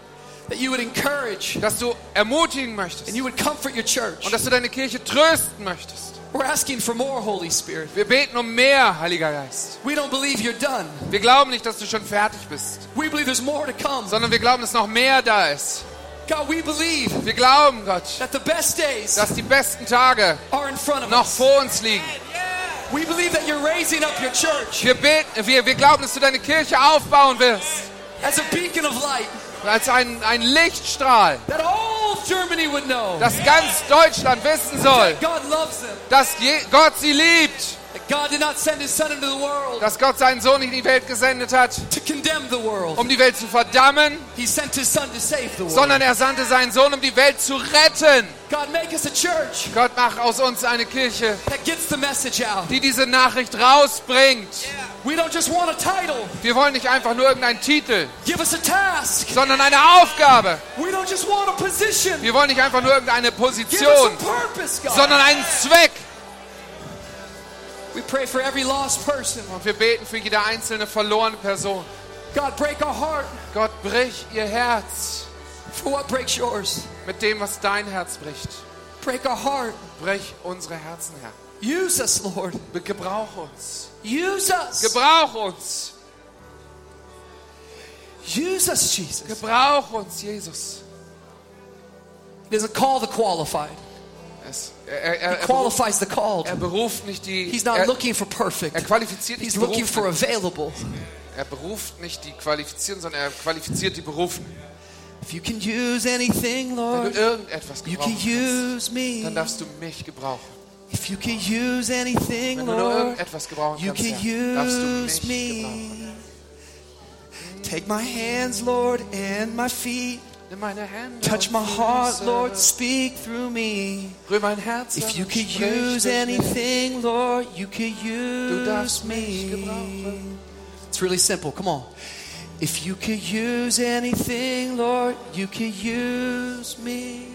B: that you would encourage
C: dass du ermutigen möchtest
B: and you would comfort your church.
C: und dass du deine Kirche trösten möchtest.
B: We're asking for more, Holy Spirit.
C: Wir beten um mehr, Heiliger Geist.
B: We don't believe you're done.
C: Wir glauben nicht, dass du schon fertig bist,
B: We believe there's more to come.
C: sondern wir glauben, dass noch mehr da ist.
B: God, we believe
C: Wir glauben, Gott,
B: that the best days
C: dass die besten Tage
B: are in front of
C: noch
B: us.
C: vor uns liegen.
B: We believe that you're raising up your church
C: Wir, beten, wir, wir glauben, dass du deine Kirche aufbauen wirst.
B: As a beacon of light
C: Als ein, ein Lichtstrahl,
B: that all Germany would know
C: das ganz Deutschland wissen soll, dass Gott sie liebt, dass Gott seinen Sohn in die Welt gesendet hat, um die Welt zu verdammen,
B: He sent his son to save the world.
C: sondern er sandte seinen Sohn, um die Welt zu retten. Gott, mach aus uns eine Kirche,
B: that gets the message out.
C: die diese Nachricht rausbringt.
B: We don't just want a title.
C: Wir wollen nicht einfach nur irgendeinen Titel,
B: Give us a task.
C: sondern eine Aufgabe.
B: We don't just want a position.
C: Wir wollen nicht einfach nur irgendeine Position, sondern einen Zweck. Und wir beten für jede einzelne verlorene Person.
B: God, break our heart.
C: Gott, brich ihr Herz
B: For what breaks yours?
C: mit dem, was dein Herz bricht.
B: Break our heart.
C: Brich unsere Herzen, Herr.
B: Use us, Lord.
C: Gebrauch uns.
B: Use us.
C: Gebrauch uns.
B: Use us, Jesus.
C: Gebrauch uns, Jesus.
B: He doesn't call the qualified.
C: Er, er,
B: He qualifies the called.
C: er beruft nicht die.
B: He's not
C: er,
B: looking for perfect.
C: er qualifiziert nicht
B: He's
C: die
B: looking for available.
C: Er beruft nicht die Qualifizierten, sondern er qualifiziert die Berufenen.
B: If you can use anything,
C: Wenn du
B: Lord,
C: irgendetwas
B: you can
C: gebrauchen kannst,
B: use me.
C: dann darfst du mich gebrauchen.
B: If you can use anything,
C: Wenn du nur
B: Lord,
C: irgendetwas gebrauchen
B: you
C: kannst,
B: can
C: Herr, darfst du
B: use
C: mich gebrauchen.
B: me. Take my hands, Lord, and my feet.
C: Nimm meine Hände
B: Touch my heart, Lord, speak through me.
C: Rühr mein Herz
B: If you could use anything, Lord, you could use me. It's really simple. Come on. If you could use anything, Lord, you could use me.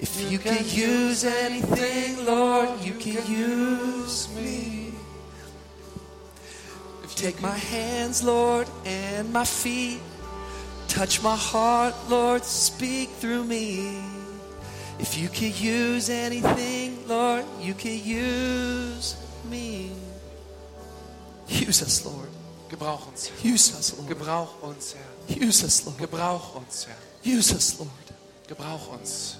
B: If you could use anything, Lord, you could use me. Take my hands, Lord, and my feet. Touch my heart, Lord, speak through me. If you could use anything, Lord, you could use me. Use us, Lord.
C: Gebrauch uns, Herr.
B: Use us, Lord.
C: Gebrauch uns, Herr.
B: Use us, Lord.
C: Gebrauch uns, Herr.
B: Use us, Lord.
C: Gebrauch uns.